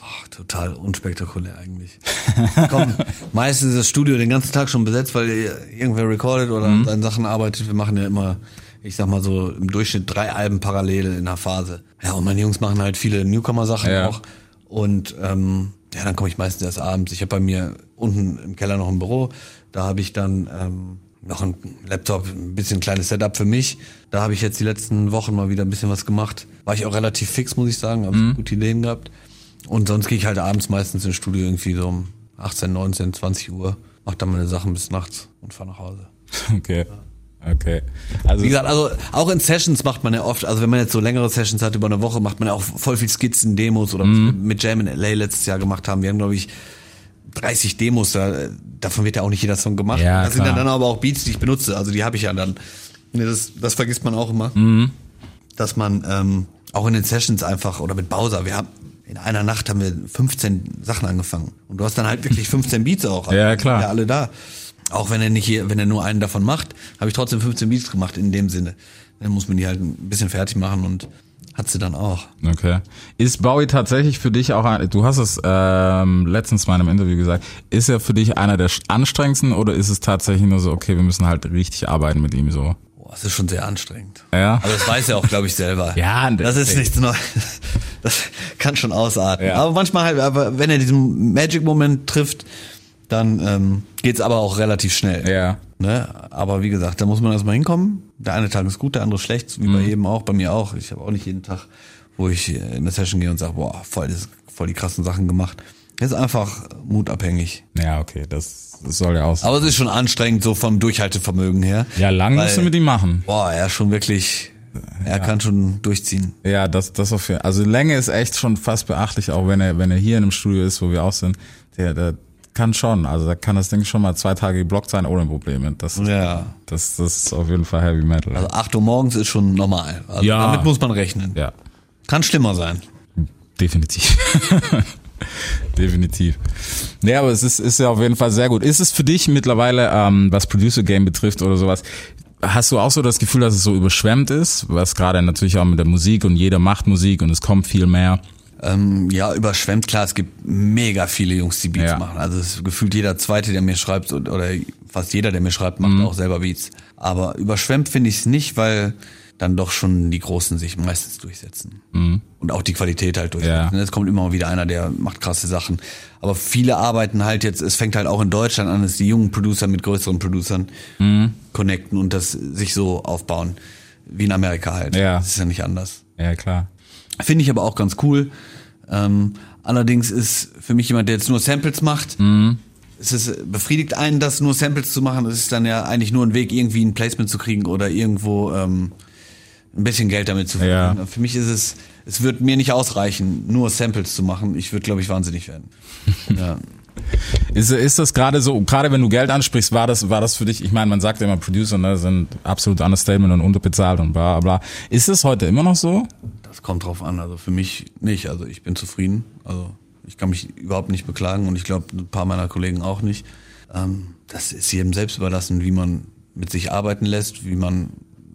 Ach, total unspektakulär eigentlich. Komm, meistens ist das Studio den ganzen Tag schon besetzt, weil irgendwer recordet oder Mhm. an seinen Sachen arbeitet. Wir machen ja immer, ich sag mal so, im Durchschnitt drei Alben parallel in einer Phase. Ja, und meine Jungs machen halt viele Newcomer-Sachen Ja. auch. Und ähm, ja, dann komme ich meistens erst abends. Ich habe bei mir unten im Keller noch ein Büro. Da habe ich dann ähm, noch ein Laptop, ein bisschen kleines Setup für mich. Da habe ich jetzt die letzten Wochen mal wieder ein bisschen was gemacht. War ich auch relativ fix, muss ich sagen. Habe Mhm. gute Ideen gehabt. Und sonst gehe ich halt abends meistens ins Studio irgendwie so um 18, 19, 20 Uhr. Mach dann meine Sachen bis nachts und fahr nach Hause. Okay. Okay. Also, Wie gesagt, also auch in Sessions macht man ja oft, also wenn man jetzt so längere Sessions hat über eine Woche, macht man ja auch voll viel Skizzen, Demos oder wir mit Jam in LA letztes Jahr gemacht haben. Wir haben, glaube ich, 30 Demos, da, davon wird ja auch nicht jeder Song gemacht. Ja, das sind klar. dann aber auch Beats, die ich benutze, also die habe ich ja dann. Das, das vergisst man auch immer. Dass man ähm, auch in den Sessions einfach, oder mit Bowser, wir haben, in einer Nacht haben wir 15 Sachen angefangen. Und du hast dann halt wirklich 15 Beats auch. Ja, klar. Ja, alle da. Auch wenn er nicht hier, wenn er nur einen davon macht, habe ich trotzdem 15 Beats gemacht in dem Sinne. Dann muss man die halt ein bisschen fertig machen und hat sie dann auch. Okay. Ist Bowie tatsächlich für dich auch, ein, du hast es ähm, letztens mal in einem Interview gesagt, ist er für dich einer der anstrengendsten oder ist es tatsächlich nur so, okay, wir müssen halt richtig arbeiten mit ihm so? Boah, das ist schon sehr anstrengend. Ja. Aber das weiß er auch, glaube ich, selber. Ja, das ist nichts Neues. Das kann schon ausarten. Ja. Aber manchmal halt, aber wenn er diesen Magic-Moment trifft, dann ähm, geht's aber auch relativ schnell. Ja. Ne? Aber wie gesagt, da muss man erstmal hinkommen. Der eine Tag ist gut, der andere schlecht, wie Mhm. bei jedem auch, bei mir auch. Ich habe auch nicht jeden Tag, wo ich in eine Session gehe und sage, boah, voll, das, voll die krassen Sachen gemacht. Ist einfach mutabhängig. Ja, okay, das, das soll ja aus. Aber es ist schon anstrengend, so vom Durchhaltevermögen her. Ja, lang Weil- musst du mit ihm machen. Boah, er ist schon wirklich, er kann schon durchziehen. Ja, das, das auf jeden Also Länge ist echt schon fast beachtlich, auch wenn er, wenn er hier in einem Studio ist, wo wir auch sind. Der, der kann schon, also da kann das Ding schon mal zwei Tage geblockt sein ohne Probleme. Das, Ja. das, das ist auf jeden Fall Heavy Metal. Also 8 Uhr morgens ist schon normal. Also Ja. Damit muss man rechnen. ja, Kann schlimmer sein. definitiv. definitiv. Nee, aber es ist, ist ja auf jeden Fall sehr gut. Ist es für dich mittlerweile, ähm, was Producer Game betrifft oder sowas, hast du auch so das Gefühl, dass es so überschwemmt ist, was gerade natürlich auch mit der Musik und jeder macht Musik und es kommt viel mehr. Ähm, ja, überschwemmt, klar, es gibt mega viele Jungs, die Beats Ja. machen. Also es ist gefühlt jeder Zweite, der mir schreibt, oder fast jeder, der mir schreibt, macht auch selber Beats. Aber überschwemmt finde ich es nicht, weil dann doch schon die Großen sich meistens durchsetzen. Und auch die Qualität halt durchsetzen. Ja. Es kommt immer wieder einer, der macht krasse Sachen. Aber viele arbeiten halt jetzt, es fängt halt auch in Deutschland an, dass die jungen Producer mit größeren Producern connecten und das sich so aufbauen. Wie in Amerika halt. Ja. Das ist ja nicht anders. Ja, klar. Finde ich aber auch ganz cool. Ähm, allerdings ist für mich jemand, der jetzt nur Samples macht, es ist, befriedigt einen, das nur Samples zu machen. Es ist dann ja eigentlich nur ein Weg, irgendwie ein Placement zu kriegen oder irgendwo ähm, ein bisschen Geld damit zu verdienen. Ja. Für mich ist es, es wird mir nicht ausreichen, nur Samples zu machen. Ich würde, glaube ich, wahnsinnig werden. ja. Ist, ist das gerade so, gerade wenn du Geld ansprichst, war das, war das für dich, ich meine, man sagt ja immer, Producer ne, sind absolut understatement und unterbezahlt und bla bla. Ist es heute immer noch so? Das kommt drauf an. Also für mich nicht. Also ich bin zufrieden. Also ich kann mich überhaupt nicht beklagen und ich glaube ein paar meiner Kollegen auch nicht. Ähm, das ist jedem selbst überlassen, wie man mit sich arbeiten lässt, wie man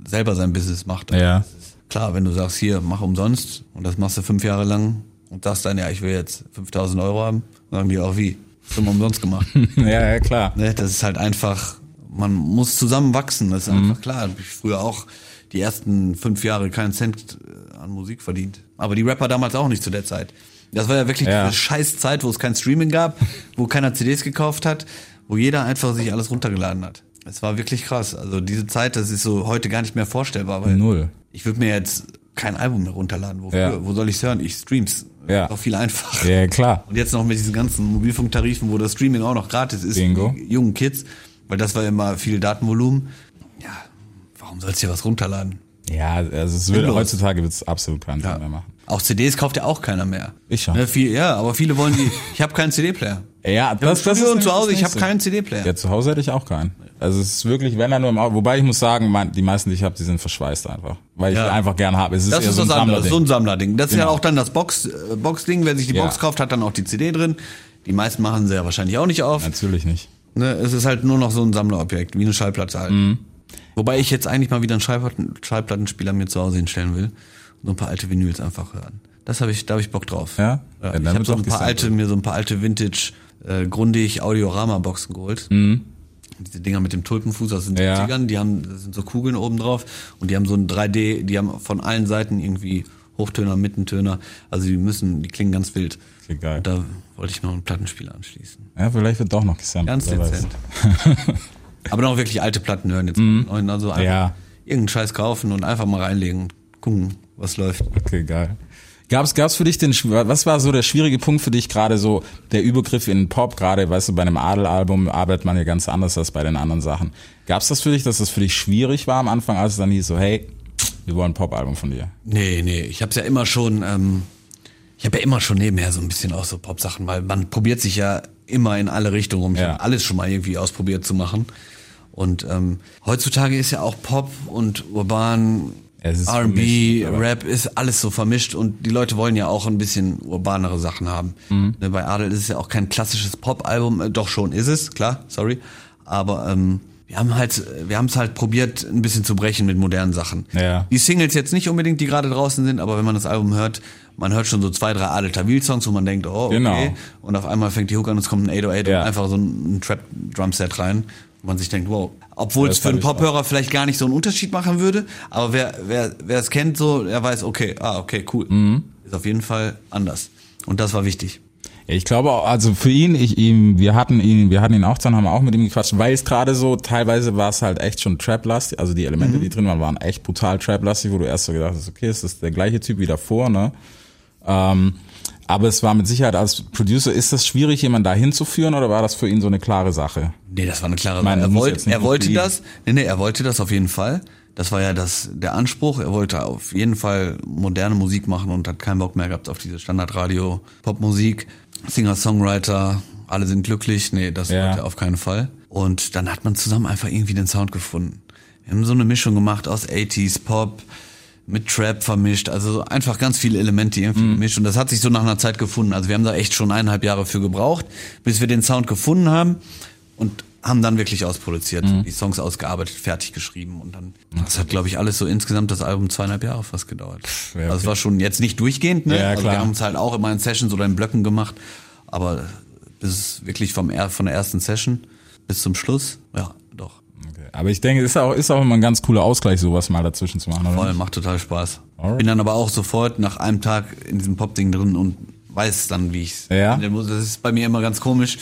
selber sein Business macht. Ja. Das klar, wenn du sagst, hier, mach umsonst und das machst du fünf Jahre lang und sagst dann, ja, ich will jetzt 5000 Euro haben, sagen die auch wie? Schon umsonst gemacht. ja, ja, klar. Ne, das ist halt einfach, man muss zusammen wachsen, das ist einfach klar. Ich früher auch die ersten fünf Jahre keinen Cent äh, an Musik verdient. Aber die Rapper damals auch nicht zu der Zeit. Das war ja wirklich Ja. diese scheiß Zeit, wo es kein Streaming gab, wo keiner CDs gekauft hat, wo jeder einfach sich alles runtergeladen hat. Es war wirklich krass. Also diese Zeit, das ist so heute gar nicht mehr vorstellbar, weil Null. ich würde mir jetzt kein Album mehr runterladen. Wofür? Ja. Wo soll ich's hören? Ich streams. Ja. Auch viel einfacher. Ja, klar. Und jetzt noch mit diesen ganzen Mobilfunktarifen, wo das Streaming auch noch gratis ist, Bingo. für die jungen Kids, weil das war immer viel Datenvolumen. Ja, warum sollst du dir was runterladen? Ja, also es würde, Sinnlos. heutzutage wird es absolut keinen Sinn mehr machen. Auch CDs kauft ja auch keiner mehr. Ich schon. Ne, viel, ja, aber viele wollen die. Ich habe keinen CD-Player. Ja, das, das ist und zu Hause, ich habe keinen CD-Player. Ja, zu Hause hätte ich auch keinen. Also es ist wirklich, wenn er nur im Auto, wobei ich muss sagen, mein, die meisten, die ich habe, die sind verschweißt einfach. Weil ich Ja. einfach gern habe. Es ist Das eher ist so ein Sammlerding. so ein Sammlerding. Das ist ja Genau. auch dann das Box, äh, Box-Ding. Wer sich die Ja. Box kauft, hat dann auch die CD drin. Die meisten machen sie ja wahrscheinlich auch nicht auf. Natürlich nicht. Ne, es ist halt nur noch so ein Sammlerobjekt, wie eine Schallplatte halt. Mhm. Wobei ich jetzt eigentlich mal wieder einen Schallplatten, Schallplattenspieler mir zu Hause hinstellen will. Und so ein paar alte Vinyls einfach hören. Das habe ich, da habe ich Bock drauf. Ja? ja Ja, ich habe so ein paar alte, mir so ein paar alte Vintage äh, Grundig Audiorama-Boxen geholt. Diese Dinger mit dem Tulpenfuß aus den Mhm. Ja. 70ern, die haben, das sind so Kugeln oben drauf und die haben so ein 3D, die haben von allen Seiten irgendwie Hochtöner, Mittentöner. Also die müssen, die klingen ganz wild. Okay, geil. Und da wollte ich noch einen Plattenspieler anschließen. Ja, vielleicht wird doch noch gesampelt. Ganz dezent. Aber noch wirklich alte Platten hören jetzt. mal. Also einfach Mhm. Ja. irgendeinen Scheiß kaufen und einfach mal reinlegen und gucken, was läuft. Okay, geil. Gab's, gab's für dich den, was war so der schwierige Punkt für dich gerade so, der Übergriff in den Pop, gerade, weißt du, bei einem Adelalbum arbeitet man ja ganz anders als bei den anderen Sachen. Gab's das für dich, dass das für dich schwierig war am Anfang, als es dann hieß so, hey, wir wollen ein Pop-Album von dir? Nee, nee, ich hab's ja immer schon, ähm, ich habe ja immer schon nebenher so ein bisschen auch so Pop-Sachen, weil man probiert sich ja immer in alle Richtungen rum. Ich Ja. alles schon mal irgendwie ausprobiert zu machen. Und ähm, heutzutage ist ja auch Pop und urban Es R&B, Rap ist alles so vermischt und die Leute wollen ja auch ein bisschen urbanere Sachen haben. Mhm. Ne, Bei Adel ist es ja auch kein klassisches Pop-Album, äh, doch schon ist es, klar, sorry. Aber ähm, wir haben halt, wir haben es halt probiert, ein bisschen zu brechen mit modernen Sachen. Ja. Die Singles jetzt nicht unbedingt, die gerade draußen sind, aber wenn man das Album hört, man hört schon so zwei, drei Adel Tawil-Songs, wo man denkt, oh, okay. Genau. Und auf einmal fängt die Hook an, es kommt ein 808 Ja. und einfach so ein, ein Trap-Drumset rein. Wo man sich denkt, wow. Obwohl es für einen. Pophörer vielleicht gar nicht so einen Unterschied machen würde, aber wer, wer, wer es kennt, so, der weiß, okay, ah, okay, cool. Mhm. Ist auf jeden Fall anders. Und das war wichtig. Ich glaube auch, also für ihn, ich ihm, wir hatten ihn, wir hatten ihn auch dann, haben auch mit ihm gequatscht, weil es gerade so, teilweise war es halt echt schon Trap-lastig, also die Elemente, die drin waren, waren echt brutal Trap-lastig, wo du erst so gedacht hast, okay, es ist der gleiche Typ wie davor, ne? Ähm, aber es war mit Sicherheit als Producer, ist das schwierig, jemanden da hinzuführen oder war das für ihn so eine klare Sache? Nee, das war eine klare Sache. Er, nicht er wollte fliegen. das. Nee, nee, er wollte das auf jeden Fall. Das war ja das, der Anspruch. Er wollte auf jeden Fall moderne Musik machen und hat keinen Bock mehr gehabt auf diese Standardradio, Popmusik, Singer-Songwriter, alle sind glücklich. Nee, das Ja. wollte er auf keinen Fall. Und dann hat man zusammen einfach irgendwie den Sound gefunden. Wir haben so eine Mischung gemacht aus 80s, Pop, mit Trap vermischt, also so einfach ganz viele Elemente irgendwie Mhm. gemischt und das hat sich so nach einer Zeit gefunden. Also wir haben da echt schon eineinhalb Jahre für gebraucht, bis wir den Sound gefunden haben und haben dann wirklich ausproduziert, Mhm. die Songs ausgearbeitet, fertig geschrieben und dann, das hat glaube ich alles so insgesamt das Album zweieinhalb Jahre fast gedauert. ja, Also es war schon jetzt nicht durchgehend, ne? Ja, also wir haben es halt auch immer in Sessions oder in Blöcken gemacht, aber bis wirklich vom von der ersten Session bis zum Schluss, ja. Okay. Aber ich denke, ist auch, ist auch immer ein ganz cooler Ausgleich, sowas mal dazwischen zu machen, oder? Voll, macht total Spaß. Alright. Bin dann aber auch sofort nach einem Tag in diesem Pop-Ding drin und weiß dann, wie ich's. Ja? Das ist bei mir immer ganz komisch.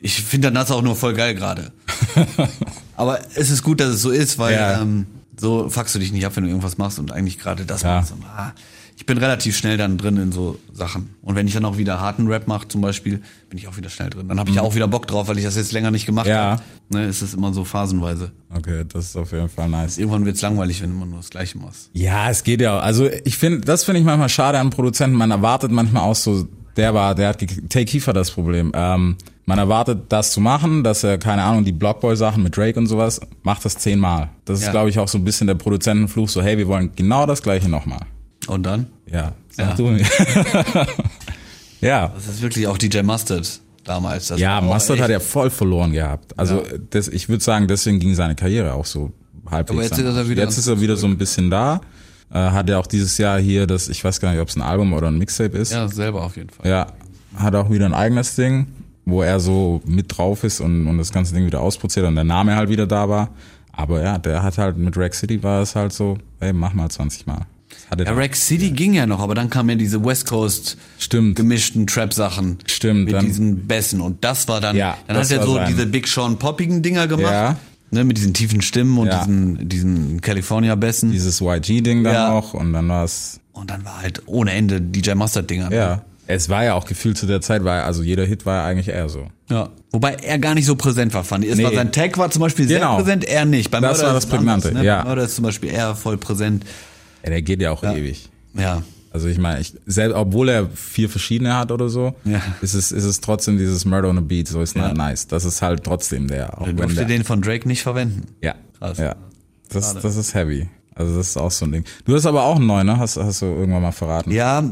Ich finde dann das auch nur voll geil gerade. aber es ist gut, dass es so ist, weil Ja. ähm, so fuckst du dich nicht ab, wenn du irgendwas machst und eigentlich gerade das Ja. machst. Ah, ich bin relativ schnell dann drin in so Sachen. Und wenn ich dann auch wieder harten Rap mache zum Beispiel, bin ich auch wieder schnell drin. Dann habe ich auch wieder Bock drauf, weil ich das jetzt länger nicht gemacht Mhm. Ja. habe. Ne, es ist immer so phasenweise. Okay, das ist auf jeden Fall nice. Irgendwann wird's langweilig, wenn immer nur das Gleiche machst. Ja, es geht ja. auch. Also ich finde, das finde ich manchmal schade an Produzenten. Man erwartet manchmal auch so, der war, der hat Take Kiefer das Problem. Ähm, man erwartet das zu machen, dass er, keine Ahnung, die Blockboy-Sachen mit Drake und sowas, macht das zehnmal. Das ist, Ja. glaube ich, auch so ein bisschen der Produzentenfluch, so, hey, wir wollen genau das gleiche nochmal. Und dann? Ja, sag Ja. du mir. ja. Das ist wirklich auch DJ Mustard damals. Das Ja, Mustard hat ja voll verloren gehabt. Also Ja. das, ich würde sagen, deswegen ging seine Karriere auch so halbwegs. Aber jetzt ist er wieder- jetzt ist er wieder so ein bisschen da. Äh, hat er auch dieses Jahr hier das, ich weiß gar nicht, ob es ein Album oder ein Mixtape ist. Ja, selber auf jeden Fall. Ja, hat auch wieder ein eigenes Ding, wo er so mit drauf ist und, und das ganze Ding wieder ausproziert und der Name halt wieder da war. Aber ja, der hat halt mit Rack City war es halt so, ey, mach mal 20 Mal. Hatte Ja, Rack City ging ja noch, aber dann kamen ja diese West Coast Stimmt. gemischten Trap-Sachen. Stimmt, Mit dann- diesen Bässen. Und das war dann, Ja, dann hat er so sein- diese Big Sean poppigen Dinger gemacht. Ja. Ne, mit diesen tiefen Stimmen und Ja. diesen, diesen California-Bässen. Dieses YG-Ding dann Ja. noch und dann war es, Und dann war halt ohne Ende DJ Mustard-Dinger. ne? ja. Es war ja auch gefühlt zu der Zeit, war also jeder Hit war ja eigentlich eher so. Ja. Wobei er gar nicht so präsent war, fand ich. Es Nee. war sein Tag war zum Beispiel sehr Genau. präsent, er nicht. Beim Das Mörder war das anders, Prägnante, ne? ja. Beim Mörder ist zum Beispiel er voll präsent. Ja, der geht ja auch ewig. Ja. Also ich meine, ich, selbst, obwohl er vier verschiedene hat oder so, Ja. ist es, ist es trotzdem dieses Murder on a Beat, so ist Ja. not nice. Das ist halt trotzdem der. Auch wenn durfte der den von Drake nicht verwenden. ja, Krass. ja. Das, Schade. das ist heavy. Also das ist auch so ein Ding. Du hast aber auch einen neuen, ne? Hast, hast du irgendwann mal verraten. Ja,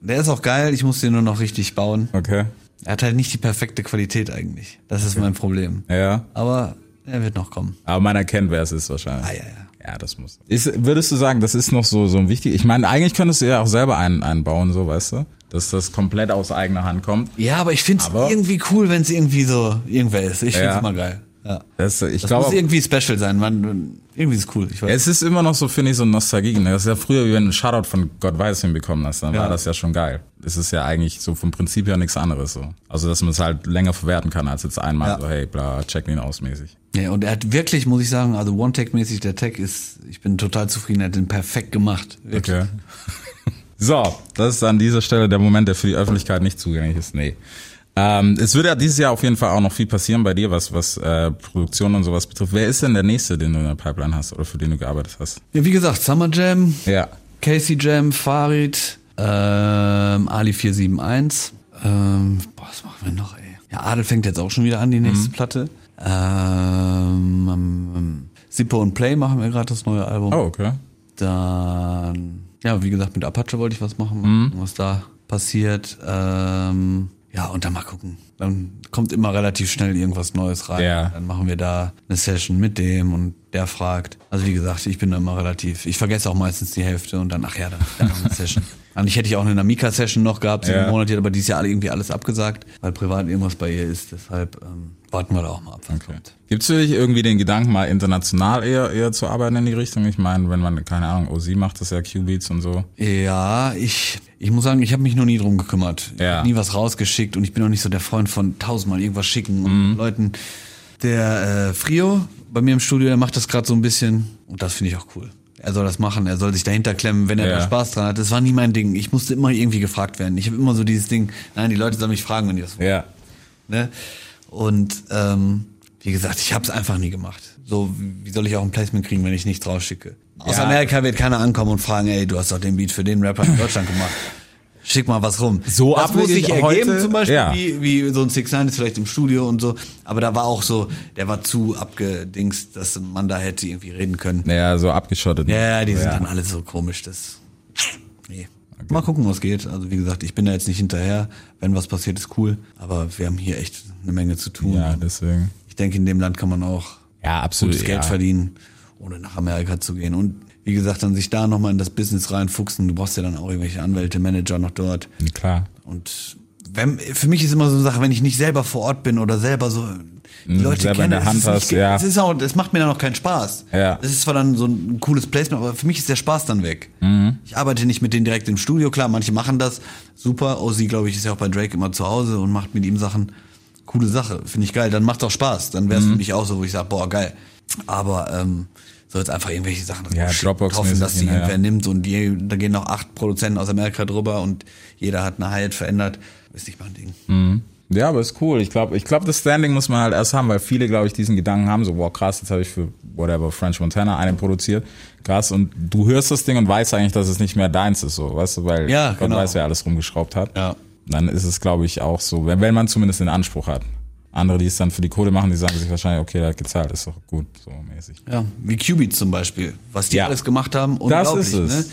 der ist auch geil, ich muss den nur noch richtig bauen. Okay. Er hat halt nicht die perfekte Qualität eigentlich. Das ist mein Problem. Ja. Aber er wird noch kommen. Aber man erkennt, wer es ist wahrscheinlich. Ah, ja, ja. Ja, das muss. Ist, würdest du sagen, das ist noch so, so ein wichtig, ich meine, eigentlich könntest du ja auch selber einen einbauen, so, weißt du? Dass das komplett aus eigener Hand kommt. Ja, aber ich find's Aber- irgendwie cool, wenn es irgendwie so irgendwer ist. Ich find's Ja. immer geil. Ja. Das, ich Das glaube, muss irgendwie special sein. Man, irgendwie ist cool. Ich weiß. Es ist immer noch so, finde ich, so Nostalgie. Ne? Das ist ja früher, wie wenn du einen Shoutout von Gott weiß hinbekommen hast, dann Ja. war das ja schon geil. Es ist ja eigentlich so vom Prinzip her nichts anderes so. Also, dass man es halt länger verwerten kann, als jetzt einmal Ja. so, hey, bla, check ihn aus mäßig. Ja, und er hat wirklich, muss ich sagen, also One-Tag-mäßig, der Tag ist, ich bin total zufrieden, er hat den perfekt gemacht. Wirklich. Okay. so, das ist an dieser Stelle der Moment, der für die Öffentlichkeit nicht zugänglich ist. Nee. Ähm, es wird ja dieses Jahr auf jeden Fall auch noch viel passieren bei dir, was, was äh, Produktion und sowas betrifft. Wer ist denn der nächste, den du in der Pipeline hast oder für den du gearbeitet hast? Ja, wie gesagt, Summer Jam, Ja. Casey Jam, Farid, ähm, Ali 471. Ähm, boah, was machen wir noch, ey? Ja, Adel fängt jetzt auch schon wieder an, die nächste Platte. Ähm, ähm, Zippo und Play machen wir gerade das neue Album. Oh, okay. dann, ja, wie gesagt, mit Apache wollte ich was machen, Mhm. was da passiert. Ähm, ja, und dann mal gucken. Dann kommt immer relativ schnell irgendwas Neues rein. Ja. Dann machen wir da eine Session mit dem und der fragt. Also wie gesagt, ich bin da immer relativ, ich vergesse auch meistens die Hälfte und dann, ach ja, dann, dann eine Session. Eigentlich hätte ich auch eine Namika-Session noch gehabt, sieben Ja. Monate, aber die ist ja alle irgendwie alles abgesagt, weil privat irgendwas bei ihr ist. Deshalb ähm, warten wir da auch mal ab, was kommt. Gibt's für dich irgendwie den Gedanken, mal international eher, eher zu arbeiten in die Richtung? Ich meine, wenn man, keine Ahnung, OZ macht das ja, Q-Beats und so. Ja, ich, ich muss sagen, ich habe mich noch nie drum gekümmert. Ja. nie was rausgeschickt und ich bin auch nicht so der Freund von tausendmal irgendwas schicken und Mhm. Leuten. Der äh, Frio bei mir im Studio, der macht das gerade so ein bisschen und das finde ich auch cool. Er soll das machen, er soll sich dahinter klemmen, wenn er Ja. da Spaß dran hat. Das war nie mein Ding. Ich musste immer irgendwie gefragt werden. Ich habe immer so dieses Ding, nein, die Leute sollen mich fragen, wenn die das wollen. Ja. Ne? Und ähm, wie gesagt, ich habe es einfach nie gemacht. So, wie soll ich auch ein Placement kriegen, wenn ich nichts rausschicke? Aus Ja. Amerika wird keiner ankommen und fragen, ey, du hast doch den Beat für den Rapper in Deutschland gemacht. Schick mal was rum. So das muss sich ergeben, heute- zum Beispiel, ja. wie, wie so ein Six Nine ist vielleicht im Studio und so. Aber da war auch so, der war zu abgedingst, dass man da hätte irgendwie reden können. Naja, so abgeschottet. Ja, die sind Ja. dann alle so komisch, das. Nee. Mal gucken, was geht. Also wie gesagt, ich bin da jetzt nicht hinterher. Wenn was passiert, ist cool. Aber wir haben hier echt eine Menge zu tun. Ja, deswegen. Ich denke, in dem Land kann man auch Ja, absolut. gutes Geld ja. verdienen, ohne nach Amerika zu gehen. Und wie gesagt, dann sich da nochmal in das Business reinfuchsen. Du brauchst ja dann auch irgendwelche Anwälte, Manager noch dort. Klar. Und wenn, für mich ist immer so eine Sache, wenn ich nicht selber vor Ort bin oder selber so die Mhm, Leute selber in kenne, der Hand es ist hast, nicht, ja. es ist auch, das macht mir dann auch keinen Spaß. Ja. Das ist zwar dann so ein cooles Placement, aber für mich ist der Spaß dann weg. Mhm. Ich arbeite nicht mit denen direkt im Studio, klar, manche machen das super. Ozzy, glaube ich, ist ja auch bei Drake immer zu Hause und macht mit ihm Sachen. Coole Sache, finde ich geil. Dann macht's auch Spaß. Dann wäre es Mhm. für mich auch so, wo ich sage, boah, geil. Aber ähm, so jetzt einfach irgendwelche Sachen Ja, Dropbox-mäßig, hoffen, dass die ja. irgendwer nimmt und die, da gehen noch acht Produzenten aus Amerika drüber und jeder hat eine Hyatt verändert. Ist nicht mein Ding. Ja, aber ist cool. Ich glaube, ich glaube, das Standing muss man halt erst haben, weil viele, glaube ich, diesen Gedanken haben, so, wow, krass, jetzt habe ich für whatever French Montana einen produziert. Krass. Und du hörst das Ding und weißt eigentlich, dass es nicht mehr deins ist, so, weißt du, weil Ja, Gott genau. weiß, wer alles rumgeschraubt hat. Ja. Dann ist es, glaube ich, auch so, wenn, wenn man zumindest den Anspruch hat. Andere, die es dann für die Kohle machen, die sagen sich wahrscheinlich, okay, der hat gezahlt, ist doch gut, so mäßig. Ja, wie Qbeats zum Beispiel. Was die Ja. alles gemacht haben, Das unglaublich. ist es.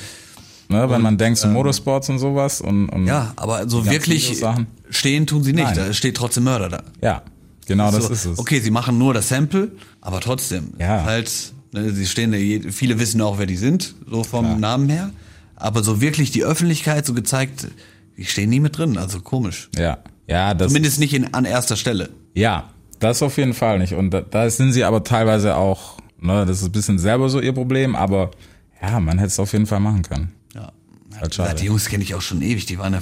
Ne? Ne, wenn man denkt, so Motorsports und sowas und, und Ja, aber so wirklich stehen tun sie nicht. Nein. Da steht trotzdem Mörder da. Ja, genau das so, ist es. Okay, sie machen nur das Sample, aber trotzdem. Ja. Halt, ne, sie stehen da, viele wissen auch, wer die sind, so vom Klar. Namen her. Aber so wirklich die Öffentlichkeit so gezeigt, die stehen nie mit drin. Also komisch. Ja, ja, das Zumindest nicht in, an erster Stelle. Ja, das auf jeden Fall nicht. Und da, da sind sie aber teilweise auch, ne, das ist ein bisschen selber so ihr Problem, aber ja, man hätte es auf jeden Fall machen können. Ja. Halt schade. die Jungs kenne ich auch schon ewig. Die waren ja,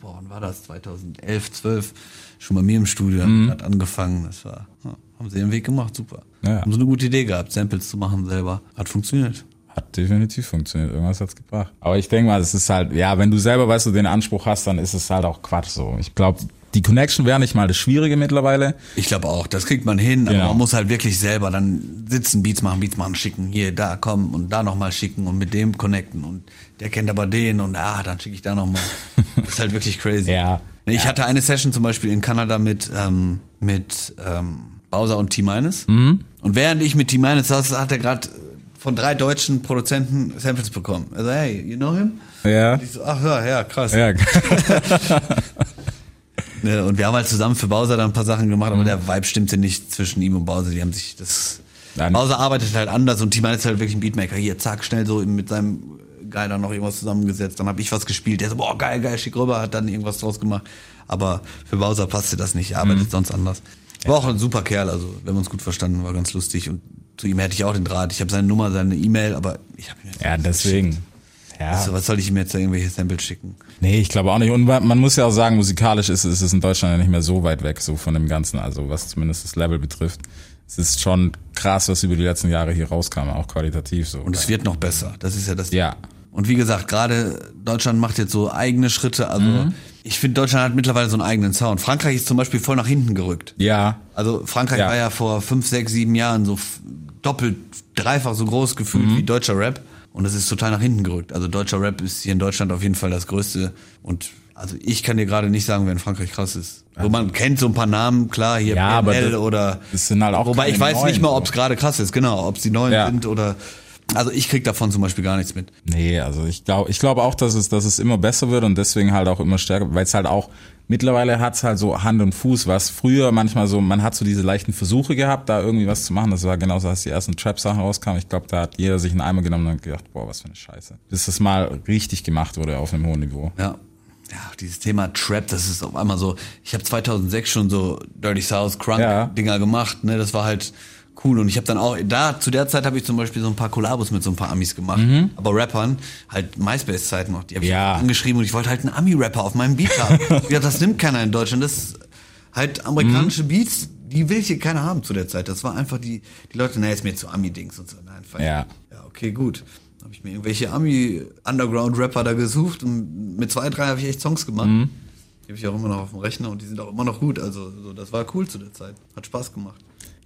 boah, wann war das? 2011, 12 schon bei mir im Studio, Mhm. hat angefangen. Das war, ja, haben sie ihren Weg gemacht, super. Ja. Haben sie eine gute Idee gehabt, Samples zu machen selber. Hat funktioniert. Hat definitiv funktioniert. Irgendwas hat's gebracht. Aber ich denke mal, es ist halt, ja, wenn du selber weißt, du den Anspruch hast, dann ist es halt auch Quatsch so. Ich glaube, die Connection wäre nicht mal das Schwierige mittlerweile. Ich glaube auch, das kriegt man hin, aber Genau. man muss halt wirklich selber dann sitzen, Beats machen, Beats machen, schicken, hier, da, kommen und da nochmal schicken und mit dem connecten und der kennt aber den und ah, dann schicke ich da nochmal. Das ist halt wirklich crazy. Ja. Ich hatte eine Session zum Beispiel in Kanada mit, ähm, mit ähm, Bowser und T-Minus. Mhm. Und während ich mit T-Minus saß, hat er gerade von drei deutschen Produzenten Samples bekommen. Also, hey, you know him? Ja. Und ich so, ach ja, ja, krass. Ja, Ne, und wir haben halt zusammen für Bowser dann ein paar Sachen gemacht, Mhm. aber der Vibe stimmte nicht zwischen ihm und Bowser. Die haben sich das. Dann- Bowser arbeitet halt anders und Team ist halt wirklich ein Beatmaker. Hier, zack, schnell so mit seinem Guy dann noch irgendwas zusammengesetzt. Dann habe ich was gespielt. Der so, boah, geil, geil, schick rüber, hat dann irgendwas draus gemacht. Aber für Bowser passte das nicht. Er Mhm. arbeitet sonst anders. War auch ein super Kerl, also wir haben uns gut verstanden, war ganz lustig. Und zu ihm hätte ich auch den Draht. Ich habe seine Nummer, seine E-Mail, aber ich habe mir ja, deswegen. Ja. Also, was soll ich ihm jetzt da irgendwelche Samples schicken? Nee, ich glaube auch nicht. Und man muss ja auch sagen, musikalisch ist, ist es in Deutschland ja nicht mehr so weit weg, so von dem Ganzen, also was zumindest das Level betrifft. Es ist schon krass, was über die letzten Jahre hier rauskam, auch qualitativ so. Und es wird noch besser. Das ist ja das. ja, Und wie gesagt, gerade Deutschland macht jetzt so eigene Schritte. Also ich finde, Deutschland hat mittlerweile so einen eigenen Sound. Frankreich ist zum Beispiel voll nach hinten gerückt. ja, Also Frankreich Ja. war ja vor fünf, sechs, sieben Jahren so doppelt, dreifach so groß gefühlt wie deutscher Rap. Und das ist total nach hinten gerückt. Also deutscher Rap ist hier in Deutschland auf jeden Fall das Größte. Und also ich kann dir gerade nicht sagen, wer in Frankreich krass ist. So, man kennt so ein paar Namen, klar, hier Ja, PNL das- oder das sind halt auch Wobei ich weiß nicht neuen, mal, so. ob es gerade krass ist, genau, ob es die neuen Ja. sind oder Also ich krieg davon zum Beispiel gar nichts mit. Nee, also ich glaube ich glaube auch, dass es, dass es immer besser wird und deswegen halt auch immer stärker, weil es halt auch, mittlerweile hat's halt so Hand und Fuß, was früher manchmal so, man hat so diese leichten Versuche gehabt, da irgendwie was zu machen. Das war genauso, als die ersten Trap-Sachen rauskamen. Ich glaube, da hat jeder sich einen Eimer genommen und gedacht, boah, was für eine Scheiße. Bis das mal richtig gemacht wurde auf einem hohen Niveau. Ja. Ja, dieses Thema Trap, das ist auf einmal so, ich habe 2006 schon so Dirty South Crunk Ja. Dinger gemacht, ne, das war halt cool und ich habe dann auch da zu der Zeit habe ich zum Beispiel so ein paar Kollabos mit so ein paar Amis gemacht, aber Rappern halt MySpace Zeit noch, die habe ich Mhm. Ja. angeschrieben und ich wollte halt einen Ami Rapper auf meinem Beat haben. ja, das nimmt keiner in Deutschland, das halt amerikanische Beats, die will hier keiner haben zu der Zeit. Das war einfach die die Leute, na ist mir zu Ami Dings und so, nein, fein. Ja. Ja, okay, gut. Dann habe ich mir irgendwelche Ami-Underground-Rapper da gesucht und mit zwei, drei habe ich echt Songs gemacht. Mhm. Die habe ich auch immer noch auf dem Rechner und die sind auch immer noch gut. Also so, das war cool zu der Zeit. Hat Spaß gemacht.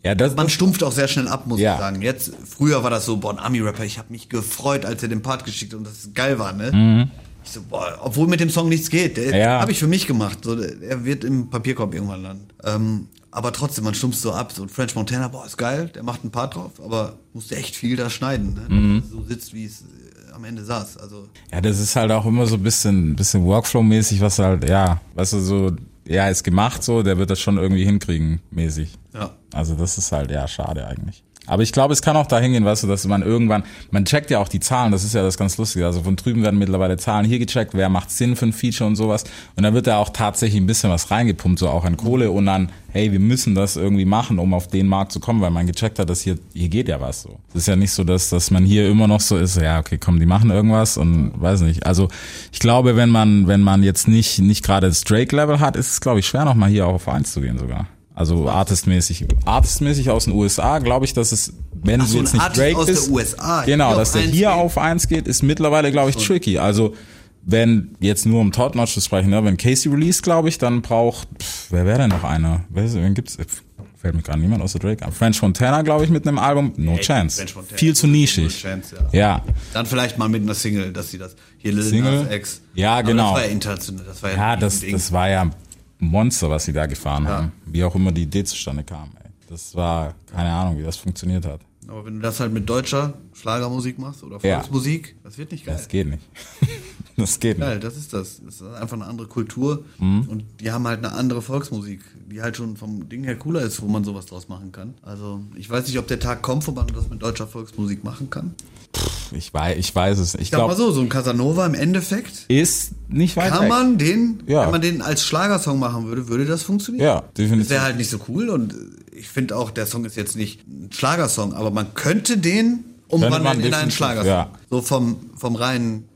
Ja, das, Man stumpft auch sehr schnell ab, muss Ja. ich sagen. Jetzt, früher war das so, boah, ein Ami-Rapper, ich habe mich gefreut, als er den Part geschickt hat und das geil war, ne? Ich so, boah, obwohl mit dem Song nichts geht. Der Mhm. Ja. habe ich für mich gemacht. So, er wird im Papierkorb irgendwann landen. Ähm, aber trotzdem, man stumpft so ab. So ein French Montana, boah, ist geil, der macht einen Part drauf, aber musste echt viel da schneiden, ne? Mhm. So sitzt, wie es äh, am Ende saß. Also, Ja, das ist halt auch immer so ein bisschen, bisschen Workflow-mäßig, was halt, ja, weißt du, so, ja, ist gemacht so, der wird das schon irgendwie hinkriegen, mäßig. ja. Also das ist halt, ja, schade eigentlich. Aber ich glaube, es kann auch dahin gehen, weißt du, dass man irgendwann, man checkt ja auch die Zahlen, das ist ja das ganz Lustige. Also von drüben werden mittlerweile Zahlen hier gecheckt, wer macht Sinn für ein Feature und sowas. Und dann wird da auch tatsächlich ein bisschen was reingepumpt, so auch an Kohle und dann, hey, wir müssen das irgendwie machen, um auf den Markt zu kommen, weil man gecheckt hat, dass hier, hier geht ja was so. Es ist ja nicht so, dass, dass man hier immer noch so ist, ja, okay, komm, die machen irgendwas und weiß nicht. Also ich glaube, wenn man, wenn man jetzt nicht, nicht gerade das Drake-Level hat, ist es, glaube ich, schwer, nochmal hier auch auf eins zu gehen sogar. Also artistmäßig. Artistmäßig aus den USA, glaube ich, dass es, wenn Ach so, jetzt nicht Artist Drake aus der bist, USA, genau, dass der hier geht. auf eins geht, ist mittlerweile, glaube ich, tricky. Also wenn jetzt nur um Top Notch zu sprechen, ne, wenn Casey released, glaube ich, dann braucht, pff, wer wäre denn noch einer? Wer, ist- wen gibt's? Pff, Fällt mir gerade niemand außer Drake. an. French Montana, glaube ich, mit einem Album, no chance. French Montana. Viel zu nischig. No chance, ja. Dann vielleicht mal mit einer Single, dass sie das. Hier Lil Single? Nas X. Ja, genau. Das war ja international. Das war ja, Ja, das, das war ja Monster, was sie da gefahren haben. Wie auch immer die Idee zustande kam. Ey. Das war keine Ahnung, wie das funktioniert hat. Aber wenn du das halt mit deutscher Schlagermusik machst oder Ja. Volksmusik, das wird nicht geil. Das geht nicht. Das geht nicht. Geil, das ist das. Das ist einfach eine andere Kultur Mhm. und die haben halt eine andere Volksmusik, die halt schon vom Ding her cooler ist, wo man sowas draus machen kann. Also ich weiß nicht, ob der Tag kommt, wo man das mit deutscher Volksmusik machen kann. Ich weiß, ich weiß es. Ich Ich sag mal glaube, so, so ein Casanova im Endeffekt ist nicht weit kann weg. man den, Ja. wenn man den als Schlagersong machen würde, würde das funktionieren. Ja, Das definitiv. wäre halt nicht so cool und ich finde auch, der Song ist jetzt nicht ein Schlagersong, aber man könnte den umwandeln in einen Schlagersong. ja. Mhm. So vom, vom reinen,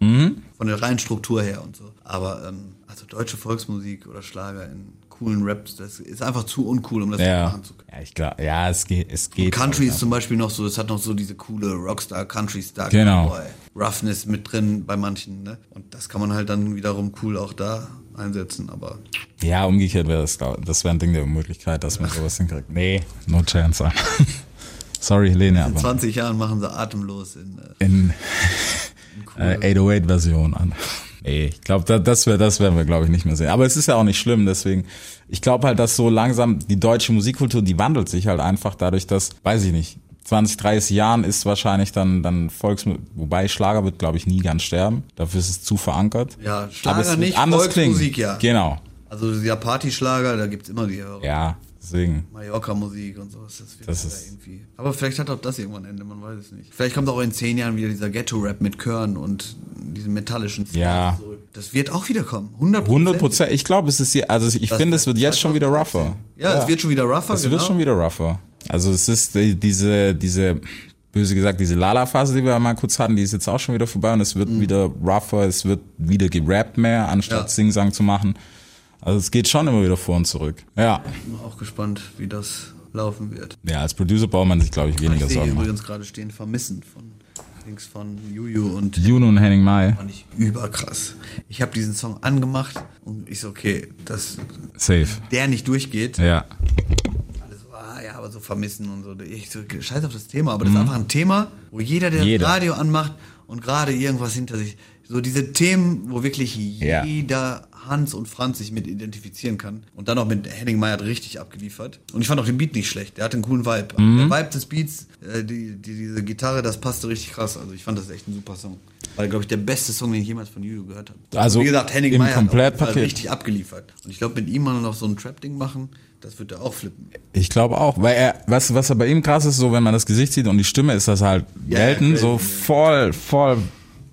von der reinen Struktur her und so. Aber ähm, also deutsche Volksmusik oder Schlager in coolen Raps, das ist einfach zu uncool, um das ja. machen zu können. ja, ich glaube, ja, es geht, es geht. Country auch, ist zum Beispiel noch so, es hat noch so diese coole Rockstar Country Star Genau. Roughness mit drin bei manchen, ne? Und das kann man halt dann wiederum cool auch da einsetzen, aber Ja, umgekehrt wäre das, das wäre ein Ding der Unmöglichkeit, dass man sowas hinkriegt. Nee, no chance. Sorry, Helene, in aber 20 Jahren machen sie atemlos in äh, in äh, 808-Version an. Nee, ich glaube, da, das, wär, das werden wir, glaube ich, nicht mehr sehen. Aber es ist ja auch nicht schlimm, deswegen, ich glaube halt, dass so langsam die deutsche Musikkultur, die wandelt sich halt einfach dadurch, dass, weiß ich nicht, 20, 30 Jahren ist wahrscheinlich dann, dann Volksmusik, wobei Schlager wird, glaube ich, nie ganz sterben. Dafür ist es zu verankert. Ja, Aber Schlager es nicht, anders Volksmusik klingen. ja. Genau. Also dieser Partyschlager, da gibt's immer die Hörer. Ja, deswegen. Mallorca-Musik und sowas. Das, Das ja ist- irgendwie. Aber vielleicht hat auch das irgendwann ein Ende, man weiß es nicht. Vielleicht kommt auch in zehn Jahren wieder dieser Ghetto-Rap mit Chören und diesem metallischen Sound Ja. zurück. Das wird auch wieder kommen. 100 100 Prozent. Ich glaube, es ist hier, also ich finde, es wird jetzt schon wieder rougher. Ja, es wird schon wieder rougher, Es genau. wird schon wieder rougher. Also es ist die, diese, diese, böse gesagt, diese Lala-Phase, die wir mal kurz hatten, die ist jetzt auch schon wieder vorbei und es wird wieder rougher, es wird wieder gerappt mehr, anstatt Ja. Sing-Sang zu machen. Also es geht schon immer wieder vor und zurück. Ja. Bin auch gespannt, wie das laufen wird. Ja, als Producer braucht man sich, glaube ich, weniger Ich Sorgen machen. übrigens gerade stehen Vermissen von Links von Juju und Juno und Henning Mai. fand ich überkrass. Ich habe diesen Song angemacht und ich so, okay, dass Safe. der nicht durchgeht. Ja. Alle so, ah, ja, aber so vermissen und so. Ich so, scheiß auf das Thema, aber das ist einfach ein Thema, wo jeder, der Mhm. Jeder. das Radio anmacht und gerade irgendwas hinter sich, So diese Themen, wo wirklich Ja. jeder Hans und Franz sich mit identifizieren kann. Und dann auch mit Henning Meyer richtig abgeliefert. Und ich fand auch den Beat nicht schlecht. Der hat einen coolen Vibe. Mhm. Der Vibe des Beats, äh, die, die, diese Gitarre, das passte richtig krass. Also ich fand das echt ein super Song. War, glaube ich, der beste Song, den ich jemals von Juju gehört habe. Also Wie gesagt, Henning Meyer hat richtig abgeliefert. Und ich glaube, mit ihm mal noch so ein Trap-Ding machen, das wird er auch flippen. Ich glaube auch, weil er, du, was er bei ihm krass ist, so wenn man das Gesicht sieht und die Stimme ist das halt Ja, selten, crazy, so ja. voll, voll,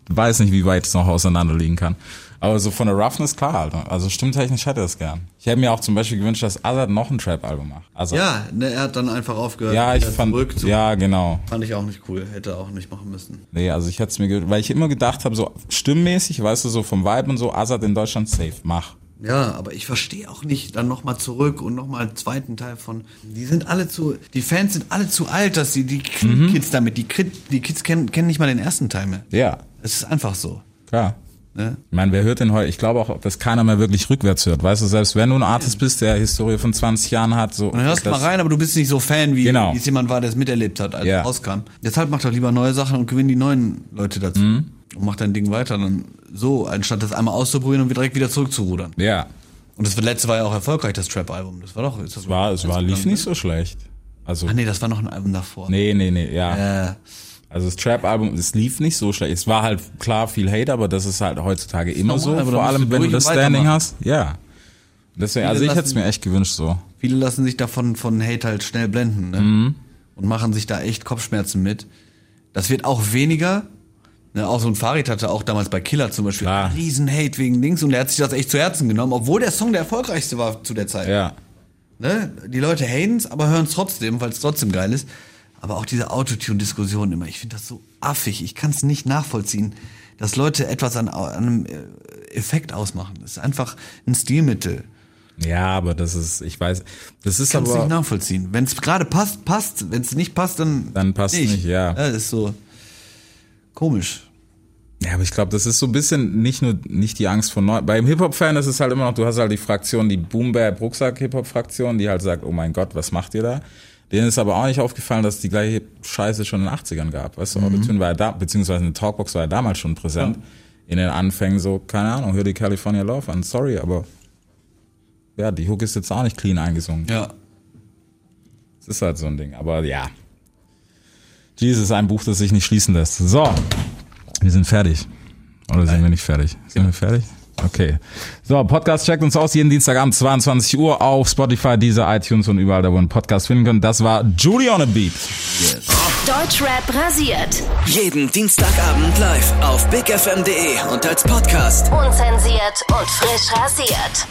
weiß nicht, wie weit es noch auseinander liegen kann. Aber so von der Roughness klar, Alter. Also stimmtechnisch hätte er es gern. Ich hätte mir auch zum Beispiel gewünscht, dass Azad noch ein Trap-Album macht. Also, Ja, ne, er hat dann einfach aufgehört. ja, ich fand, ja, genau. Fand ich auch nicht cool. Hätte er auch nicht machen müssen. Nee, also ich hätte es mir, ge- weil ich immer gedacht habe, so stimmmäßig, weißt du, so vom Vibe und so, Azad in Deutschland safe, mach. Ja, aber ich verstehe auch nicht, dann nochmal zurück und nochmal einen zweiten Teil von. Die sind alle zu, die Fans sind alle zu alt, dass sie die Mhm. Kids damit, die, die Kids kennen, kennen nicht mal den ersten Teil mehr. Ja, Es ist einfach so. klar. Ne? Ich meine, wer hört den heute? Ich glaube auch, dass keiner mehr wirklich rückwärts hört. Weißt du, selbst wenn du ein Artist bist, der Historie von 20 Jahren hat, so. Und dann hörst du das- mal rein, aber du bist nicht so Fan, wie Genau. es jemand war, der es miterlebt hat, als Ja. es rauskam. Deshalb mach doch lieber neue Sachen und gewinn die neuen Leute dazu. Mhm. Und mach dein Ding weiter. Dann so, anstatt das einmal auszuprobieren und direkt wieder zurückzurudern. Ja. Und das letzte war ja auch erfolgreich, das Trap-Album. Das war doch. Ist das Es war, es war, lief ne? nicht so schlecht. Also, Ah, nee, das war noch ein Album davor. nee, nee, nee, ja. Äh, Also das Trap-Album, es lief nicht so schlecht. Es war halt klar viel Hate, aber das ist halt heutzutage immer normal, so, vor allem wenn du das Standing hast. Ja. Deswegen, Viele also ich hätte es mir echt gewünscht so. viele lassen sich davon von Hate halt schnell blenden ne? Mhm. und machen sich da echt Kopfschmerzen mit. Das wird auch weniger. Ne, auch so ein Farid hatte auch damals bei Killer zum Beispiel Klar. einen riesen Hate wegen Dings und der hat sich das echt zu Herzen genommen, obwohl der Song der erfolgreichste war zu der Zeit. Ja. Ne? Die Leute haten es, aber hören es trotzdem, weil es trotzdem geil ist. Aber auch diese Autotune-Diskussion immer, ich finde das so affig. Ich kann es nicht nachvollziehen, dass Leute etwas an, an einem äh, Effekt ausmachen. Das ist einfach ein Stilmittel. Ja, aber das ist, ich weiß, das ist Kannst du nicht aber, nachvollziehen. Wenn es gerade passt, passt. Wenn es nicht passt, dann Dann passt nicht, ja. Das ist so komisch. ja, aber ich glaube, das ist so ein bisschen nicht nur, nicht die Angst vor neu, beim Hip-Hop-Fan ist es halt immer noch, du hast halt die Fraktion, die Boom-Bap-Rucksack-Hip-Hop-Fraktion, die halt sagt, oh mein Gott, was macht ihr da? Denen ist aber auch nicht aufgefallen, dass es die gleiche Scheiße schon in den 80ern gab. Weißt du, Autotune war ja da, beziehungsweise eine Talkbox war ja damals schon präsent. In den Anfängen so, keine Ahnung, hör die California Love an, sorry, aber ja, die Hook ist jetzt auch nicht clean eingesungen. Ja. Das ist halt so ein Ding. Aber ja. Jesus ist ein Buch, das sich nicht schließen lässt. So. Wir sind fertig. Oder sind wir nicht fertig? Sind wir fertig? Okay. So, Podcast checkt uns aus jeden Dienstagabend 22 Uhr auf Spotify, Deezer, iTunes und überall, da wo ihr einen Podcast finden könnt. Das war Judy on a Beat. Deutschrap rasiert. Jeden Dienstagabend live auf bigfm.de und als Podcast. Unzensiert und frisch rasiert.